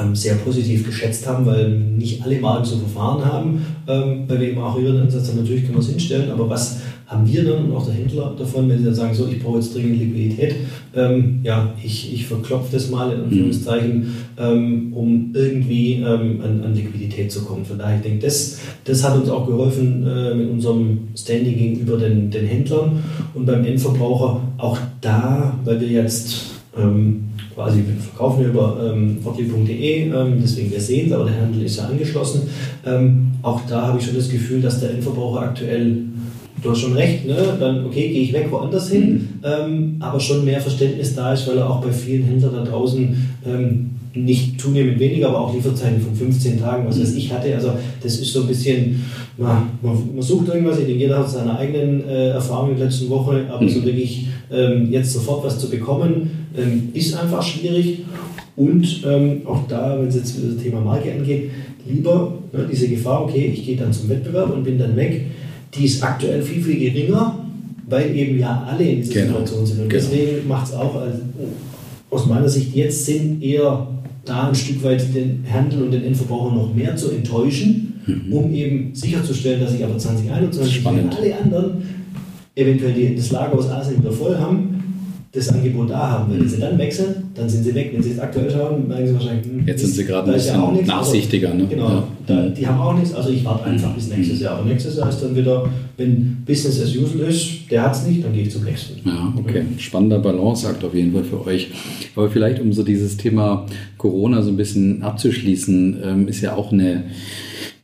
ähm, sehr positiv geschätzt haben, weil nicht alle Marken so verfahren haben. Ähm, bei wem auch ihren Ansatz, dann natürlich können wir es hinstellen, aber was haben wir dann und auch der Händler davon, wenn sie dann sagen, so, ich brauche jetzt dringend Liquidität, ähm, ja, ich, ich verklopfe das mal in Anführungszeichen, ähm, um irgendwie ähm, an, an, Liquidität zu kommen. Von daher, ich denke, das, das hat uns auch geholfen äh, mit unserem Standing gegenüber den, den Händlern und beim Endverbraucher auch da, weil wir jetzt ähm, quasi verkaufen wir über ähm, ähm, deswegen wir sehen es, aber der Handel ist ja angeschlossen. Ähm, auch da habe ich schon das Gefühl, dass der Endverbraucher aktuell, du hast schon recht, ne? dann okay, gehe ich weg woanders hin, mhm. ähm, aber schon mehr Verständnis da ist, weil er auch bei vielen Händlern da draußen ähm, nicht zunehmend weniger, aber auch Lieferzeiten von 15 Tagen, was weiß ich hatte. Also das ist so ein bisschen, man, man sucht irgendwas, ich denke, jeder hat seine eigenen äh, Erfahrungen in der letzten Woche, aber mhm. so wirklich ähm, jetzt sofort was zu bekommen, ähm, ist einfach schwierig. Und ähm, auch da, wenn es jetzt das Thema Marke angeht, lieber ne, diese Gefahr, okay, ich gehe dann zum Wettbewerb und bin dann weg, die ist aktuell viel, viel geringer, weil eben ja alle in dieser genau. Situation sind. Und genau. deswegen macht es auch also, aus meiner Sicht jetzt Sinn, eher da ein Stück weit den Handel und den Endverbraucher noch mehr zu enttäuschen, mhm. um eben sicherzustellen, dass ich aber 2021 wenn alle anderen eventuell die, das Lager aus Asien wieder voll haben, das Angebot da haben. Wenn sie dann wechseln, dann sind sie weg. Wenn sie es aktuell schauen, merken sie wahrscheinlich, hm, jetzt sind sie gerade ein bisschen ja also nachsichtiger. Ne? Genau, ja. Da, die haben auch nichts. Also ich warte einfach bis nächstes Jahr. Aber nächstes Jahr ist dann wieder, wenn Business as usual ist, der hat es nicht, dann gehe ich zum nächsten. Ja, okay. Spannender Balanceakt auf jeden Fall für euch. Aber vielleicht, um so dieses Thema Corona so ein bisschen abzuschließen, ähm, ist ja auch eine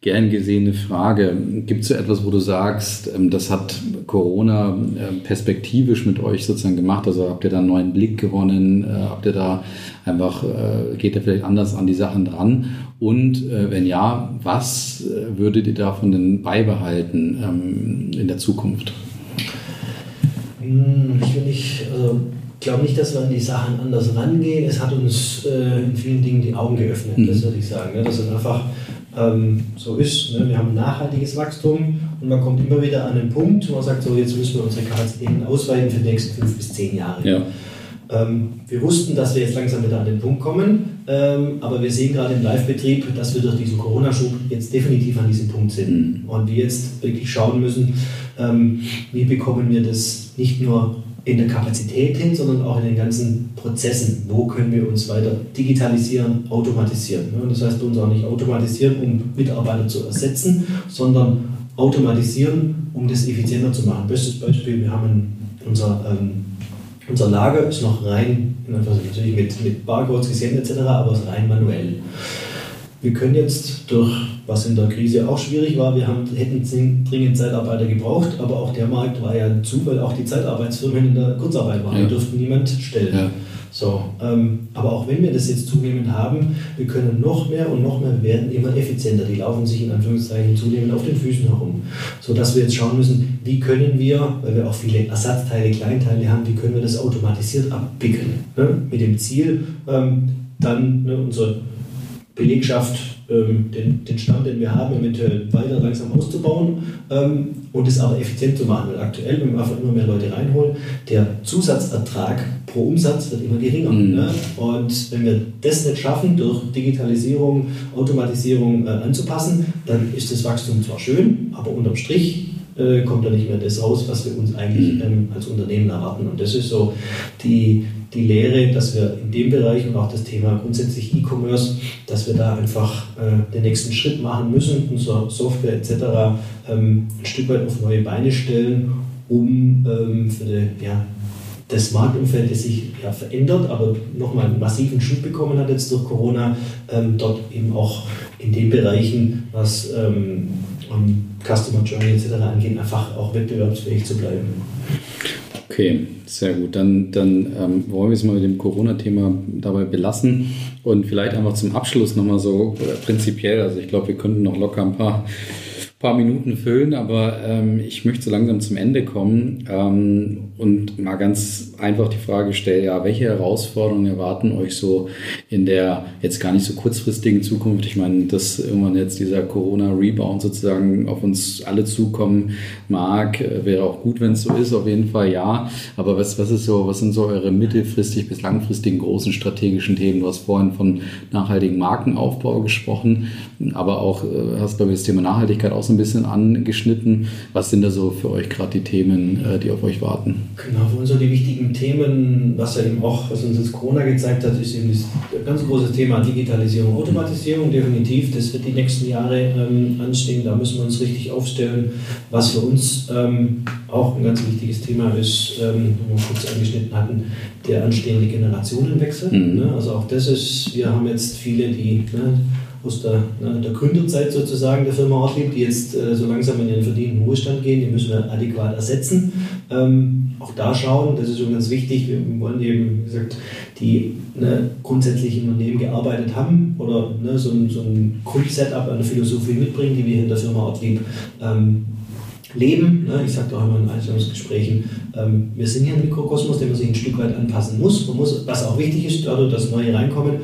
gern gesehene Frage. Gibt es so etwas, wo du sagst, ähm, das hat Corona ähm, perspektivisch mit euch sozusagen gemacht? Also habt ihr da einen neuen Blick gewonnen? Äh, habt ihr da einfach, äh, geht ihr vielleicht anders an die Sachen dran? Und äh, wenn ja, was würdet ihr davon denn beibehalten ähm, in der Zukunft? Hm, ich will nicht, also glaube nicht, dass wir an die Sachen anders rangehen. Es hat uns äh, in vielen Dingen die Augen geöffnet, mhm. das würde ich sagen. Ne? Dass es einfach ähm, so ist. Ne? Wir haben ein nachhaltiges Wachstum und man kommt immer wieder an den Punkt, wo man sagt, so jetzt müssen wir unsere Kapazitäten ausweiten für die nächsten fünf bis zehn Jahre. Ja. Ähm, wir wussten, dass wir jetzt langsam wieder an den Punkt kommen, ähm, aber wir sehen gerade im Live-Betrieb, dass wir durch diesen Corona-Schub jetzt definitiv an diesem Punkt sind mhm. und wir jetzt wirklich schauen müssen, ähm, wie bekommen wir das nicht nur in der Kapazität hin, sondern auch in den ganzen Prozessen. Wo können wir uns weiter digitalisieren, automatisieren? Das heißt uns auch nicht automatisieren, um Mitarbeiter zu ersetzen, sondern automatisieren, um das effizienter zu machen. Bestes Beispiel, wir haben unser, ähm, unser Lager ist noch rein, natürlich mit, mit Barcodes gesehen etc., aber ist rein manuell. Wir können jetzt durch, was in der Krise auch schwierig war, wir haben, hätten dringend Zeitarbeiter gebraucht, aber auch der Markt war ja zu, weil auch die Zeitarbeitsfirmen in der Kurzarbeit waren. Ja. Wir durften niemand stellen. Ja. So, ähm, aber auch wenn wir das jetzt zunehmend haben, wir können noch mehr und noch mehr, werden immer effizienter. Die laufen sich in Anführungszeichen zunehmend auf den Füßen herum. Sodass wir jetzt schauen müssen, wie können wir, weil wir auch viele Ersatzteile, Kleinteile haben, wie können wir das automatisiert abwickeln. Ne? Mit dem Ziel, ähm, dann ne, unsere Belegschaft den, den Stand, den wir haben, eventuell weiter langsam auszubauen ähm, und es aber effizient zu machen. Weil aktuell, wenn wir einfach immer mehr Leute reinholen, der Zusatzertrag pro Umsatz wird immer geringer. Mhm. Ne? Und wenn wir das nicht schaffen, durch Digitalisierung, Automatisierung äh, anzupassen, dann ist das Wachstum zwar schön, aber unterm Strich äh, kommt da nicht mehr das raus, was wir uns eigentlich mhm. ähm, als Unternehmen erwarten. Und das ist so die, die Lehre, dass wir in dem Bereich und auch das Thema grundsätzlich E-Commerce, dass wir da einfach äh, den nächsten Schritt machen müssen, unsere Software etc. Ähm, ein Stück weit auf neue Beine stellen, um ähm, für die, ja, das Marktumfeld, das sich ja, verändert, aber nochmal einen massiven Schub bekommen hat jetzt durch Corona, ähm, dort eben auch in den Bereichen, was ähm, Customer Journey etc. angeht, einfach auch wettbewerbsfähig zu bleiben. Okay, sehr gut. Dann, dann ähm, wollen wir es mal mit dem Corona-Thema dabei belassen und vielleicht einfach zum Abschluss nochmal so prinzipiell, also ich glaube, wir könnten noch locker ein paar paar Minuten füllen, aber ähm, ich möchte so langsam zum Ende kommen ähm, und mal ganz einfach die Frage stellen, ja, welche Herausforderungen erwarten euch so in der jetzt gar nicht so kurzfristigen Zukunft? Ich meine, dass irgendwann jetzt dieser Corona-Rebound sozusagen auf uns alle zukommen mag, wäre auch gut, wenn es so ist, auf jeden Fall ja. Aber was, was ist so, was sind so eure mittelfristig bis langfristigen großen strategischen Themen? Du hast vorhin von nachhaltigen Markenaufbau gesprochen, aber auch äh, hast, glaube ich, das Thema Nachhaltigkeit auch so ein bisschen angeschnitten. Was sind da so für euch gerade die Themen, äh, die auf euch warten? Genau, für uns so die wichtigen Themen, was ja eben auch, was uns jetzt Corona gezeigt hat, ist eben das ganz große Thema Digitalisierung, Automatisierung definitiv. Das wird die nächsten Jahre ähm, anstehen. Da müssen wir uns richtig aufstellen. Was für uns ähm, auch ein ganz wichtiges Thema ist, ähm, wo wir kurz angeschnitten hatten, der anstehende Generationenwechsel. Mhm. Ne? Also auch das ist, wir haben jetzt viele, die ne, aus der, ne, der Gründerzeit sozusagen der Firma Ortlieb, die jetzt äh, so langsam in den verdienten Ruhestand gehen, die müssen wir adäquat ersetzen. Ähm, auch da schauen, das ist schon ganz wichtig, wir wollen eben, wie gesagt, die ne, grundsätzlich im Unternehmen gearbeitet haben oder ne, so, ein, so ein Grundsetup, eine Philosophie mitbringen, die wir in der Firma Ortlieb ähm, leben. Ne? Ich sagte auch immer in Einstellungsgesprächen, ähm, wir sind hier ein Mikrokosmos, den man sich ein Stück weit anpassen muss. Man muss, was auch wichtig ist, dadurch, dass neue reinkommen,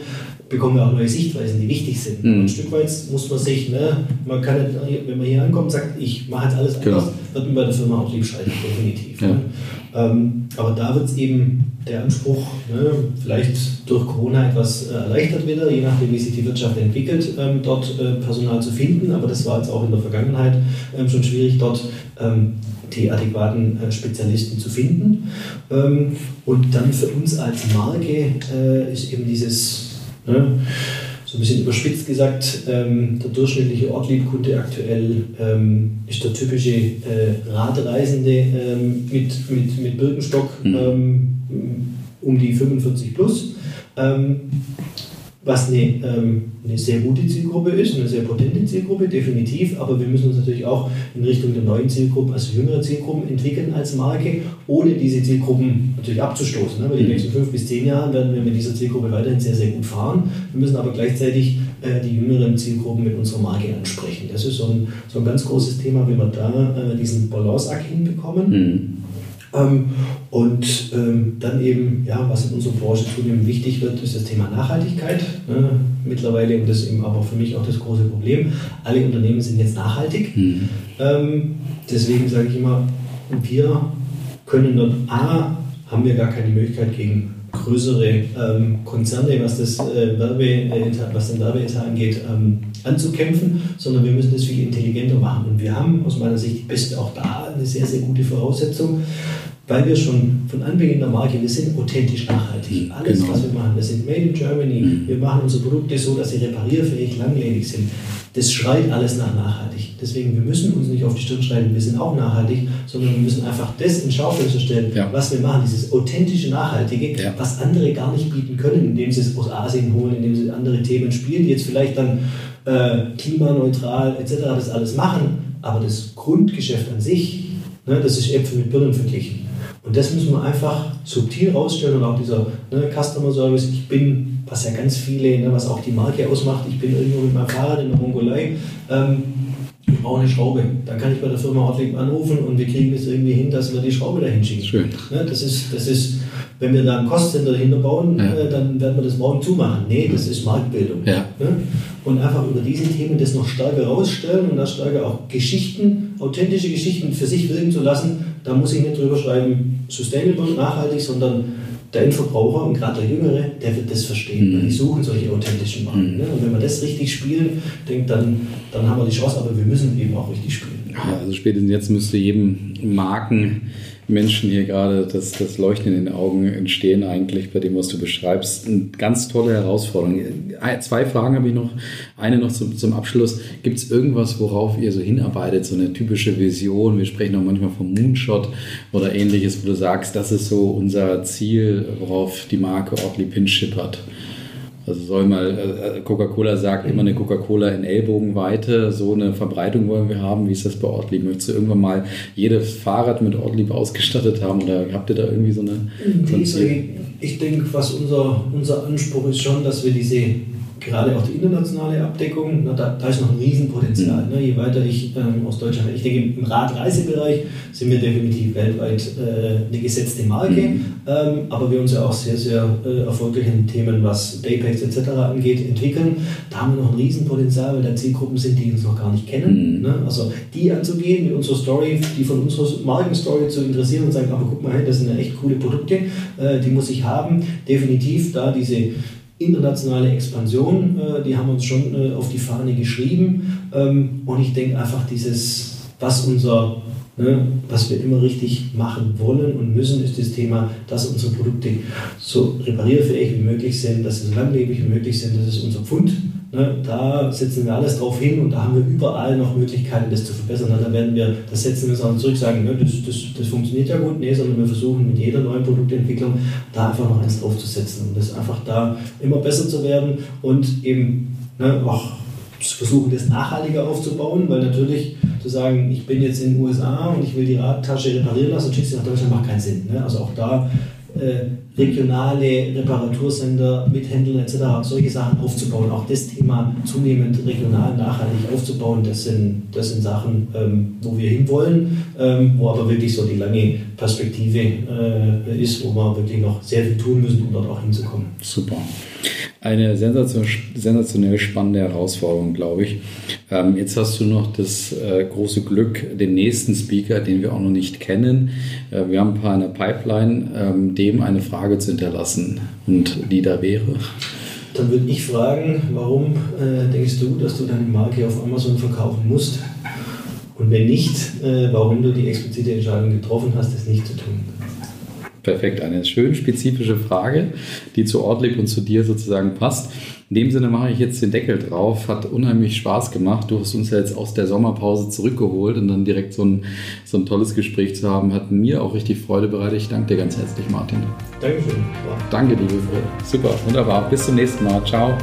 bekommen wir auch neue Sichtweisen, die wichtig sind. Mhm. Ein Stück weit muss man sich, ne, man kann nicht, wenn man hier ankommt sagt, ich mache jetzt alles genau. anders, wird man bei der Firma auch lieb schalten, definitiv. Ja. Ne? Ähm, aber da wird es eben der Anspruch, ne, vielleicht durch Corona etwas äh, erleichtert wieder, je nachdem, wie sich die Wirtschaft entwickelt, ähm, dort äh, Personal zu finden. Aber das war jetzt auch in der Vergangenheit ähm, schon schwierig, dort ähm, die adäquaten äh, Spezialisten zu finden. Ähm, und dann für uns als Marke äh, ist eben dieses Ne? So ein bisschen überspitzt gesagt, ähm, der durchschnittliche Ortliebkunde aktuell ähm, ist der typische äh, Radreisende ähm, mit, mit, mit Birkenstock mhm. Ähm, um die 45 plus. Was eine, ähm, eine sehr gute Zielgruppe ist, eine sehr potente Zielgruppe, definitiv, aber wir müssen uns natürlich auch in Richtung der neuen Zielgruppen, also jüngere Zielgruppen entwickeln als Marke, ohne diese Zielgruppen natürlich abzustoßen. Ne? Weil die mhm. nächsten fünf bis zehn Jahre werden wir mit dieser Zielgruppe weiterhin sehr, sehr gut fahren. Wir müssen aber gleichzeitig äh, die jüngeren Zielgruppen mit unserer Marke ansprechen. Das ist so ein, so ein ganz großes Thema, wie wir da äh, diesen Balanceakt hinbekommen. Mhm. Ähm, und ähm, dann eben, ja, was in unserer Branche zunehmend wichtig wird, ist das Thema Nachhaltigkeit. Ne? Mittlerweile, und das ist eben aber für mich auch das große Problem, alle Unternehmen sind jetzt nachhaltig. Mhm. Ähm, deswegen sage ich immer, wir können dort A, haben wir gar keine Möglichkeit gegen größere ähm, Konzerne, was, das, äh, Werbe, äh, was den Werbeetat angeht, ähm, anzukämpfen, sondern wir müssen das viel intelligenter machen. Und wir haben aus meiner Sicht die beste, auch da eine sehr, sehr gute Voraussetzung, weil wir schon von Anbeginn in der Marke, wir sind authentisch nachhaltig. Alles, genau. was wir machen, wir sind made in Germany, mhm. wir machen unsere Produkte so, dass sie reparierfähig, langlebig sind. Das schreit alles nach nachhaltig. Deswegen, wir müssen uns nicht auf die Stirn schreiben, wir sind auch nachhaltig, sondern wir müssen einfach das in Schaufenster stellen, ja. was wir machen, dieses authentische Nachhaltige, ja. was andere gar nicht bieten können, indem sie es aus Asien holen, indem sie andere Themen spielen, die jetzt vielleicht dann äh, klimaneutral etc. das alles machen, aber das Grundgeschäft an sich, ne, das ist Äpfel mit Birnen verglichen. Und das müssen wir einfach subtil rausstellen und auch dieser ne, Customer Service, ich bin, was ja ganz viele, ne, was auch die Marke ausmacht, ich bin irgendwo mit meinem Fahrrad in der Mongolei, ähm, ich brauche eine Schraube. Dann kann ich bei der Firma Ortlieb anrufen und wir kriegen es irgendwie hin, dass wir die Schraube dahin schicken. Schön. Ja, das, ist, das ist, wenn wir da ein Kostcenter dahinter bauen, ja. äh, dann werden wir das morgen zumachen. Nee, das ist Marktbildung. Ja. Ja? Und einfach über diese Themen das noch stärker rausstellen und das stärker auch Geschichten, authentische Geschichten für sich wirken zu lassen. Da muss ich nicht drüber schreiben, sustainable, nachhaltig, sondern der Endverbraucher und gerade der Jüngere, der wird das verstehen. Mhm. Die suchen solche authentischen Marken. Mhm. Ne? Und wenn wir das richtig spielen, denkt, dann, dann haben wir die Chance, aber wir müssen eben auch richtig spielen. Ja, also spätestens jetzt müsste jedem Marken Menschen hier gerade das, das Leuchten in den Augen entstehen, eigentlich bei dem, was du beschreibst. Eine ganz tolle Herausforderung. Zwei Fragen habe ich noch. Eine noch zum, zum Abschluss. Gibt es irgendwas, worauf ihr so hinarbeitet? So eine typische Vision? Wir sprechen auch manchmal vom Moonshot oder ähnliches, wo du sagst, das ist so unser Ziel, worauf die Marke Ortlieb hinschippert. Also soll mal, äh, Coca-Cola sagt immer eine Coca-Cola in Ellbogenweite, so eine Verbreitung wollen wir haben. Wie ist das bei Ortlieb? Möchtest du irgendwann mal jedes Fahrrad mit Ortlieb ausgestattet haben oder habt ihr da irgendwie so eine... So ich denke, was unser, unser Anspruch ist schon, dass wir diese gerade auch die internationale Abdeckung, na, da, da, ist noch ein Riesenpotenzial. Mhm. Ne? Je weiter ich ähm, aus Deutschland, ich denke, im Radreisebereich sind wir definitiv weltweit äh, eine gesetzte Marke, mhm. ähm, aber wir uns ja auch sehr, sehr äh, erfolgreich in Themen, was Daypacks etc. angeht, entwickeln. Da haben wir noch ein Riesenpotenzial, weil da Zielgruppen sind, die uns noch gar nicht kennen. Mhm. Ne? Also die anzugehen, mit unserer Story, die von unserer Markenstory zu interessieren und sagen, aber guck mal, hey, das sind ja echt coole Produkte, äh, die muss ich haben. Definitiv da diese internationale Expansion, äh, die haben uns schon äh, auf die Fahne geschrieben. Ähm, und ich denke einfach dieses, was unser Ne, was wir immer richtig machen wollen und müssen, ist das Thema, dass unsere Produkte so reparierfähig wie möglich sind, dass sie so langlebig wie möglich sind. Das ist unser Pfund. Ne, da setzen wir alles drauf hin und da haben wir überall noch Möglichkeiten, das zu verbessern. Da werden wir, das setzen wir uns zurück, sagen, ne, das, das, das funktioniert ja gut, nee, sondern wir versuchen mit jeder neuen Produktentwicklung da einfach noch eins draufzusetzen und das einfach da immer besser zu werden und eben ne, auch versuchen, das nachhaltiger aufzubauen, weil natürlich zu sagen, ich bin jetzt in den USA und ich will die Radtasche reparieren lassen und schicke sie nach Deutschland, macht keinen Sinn. Ne? Also auch da äh, regionale Reparatursender mit Händlern etc., solche Sachen aufzubauen. Auch das Thema zunehmend regional nachhaltig aufzubauen, das sind, das sind Sachen, ähm, wo wir hinwollen, ähm, wo aber wirklich so die lange Perspektive äh, ist, wo wir wirklich noch sehr viel tun müssen, um dort auch hinzukommen. Super eine sensationell spannende Herausforderung, glaube ich. Ähm, jetzt hast du noch das äh, große Glück, den nächsten Speaker, den wir auch noch nicht kennen. Äh, wir haben ein paar in der Pipeline, ähm, dem eine Frage zu hinterlassen und die da wäre. Dann würde ich fragen, warum äh, denkst du, dass du deine Marke auf Amazon verkaufen musst? Und wenn nicht, äh, warum du die explizite Entscheidung getroffen hast, es nicht zu tun? Perfekt, eine schön spezifische Frage, die zu Ortlieb und zu dir sozusagen passt. In dem Sinne mache ich jetzt den Deckel drauf. Hat unheimlich Spaß gemacht. Du hast uns ja jetzt aus der Sommerpause zurückgeholt und dann direkt so ein, so ein tolles Gespräch zu haben, hat mir auch richtig Freude bereitet. Ich danke dir ganz herzlich, Martin. Dankeschön. Danke, liebe Fred. Super, wunderbar. Bis zum nächsten Mal. Ciao.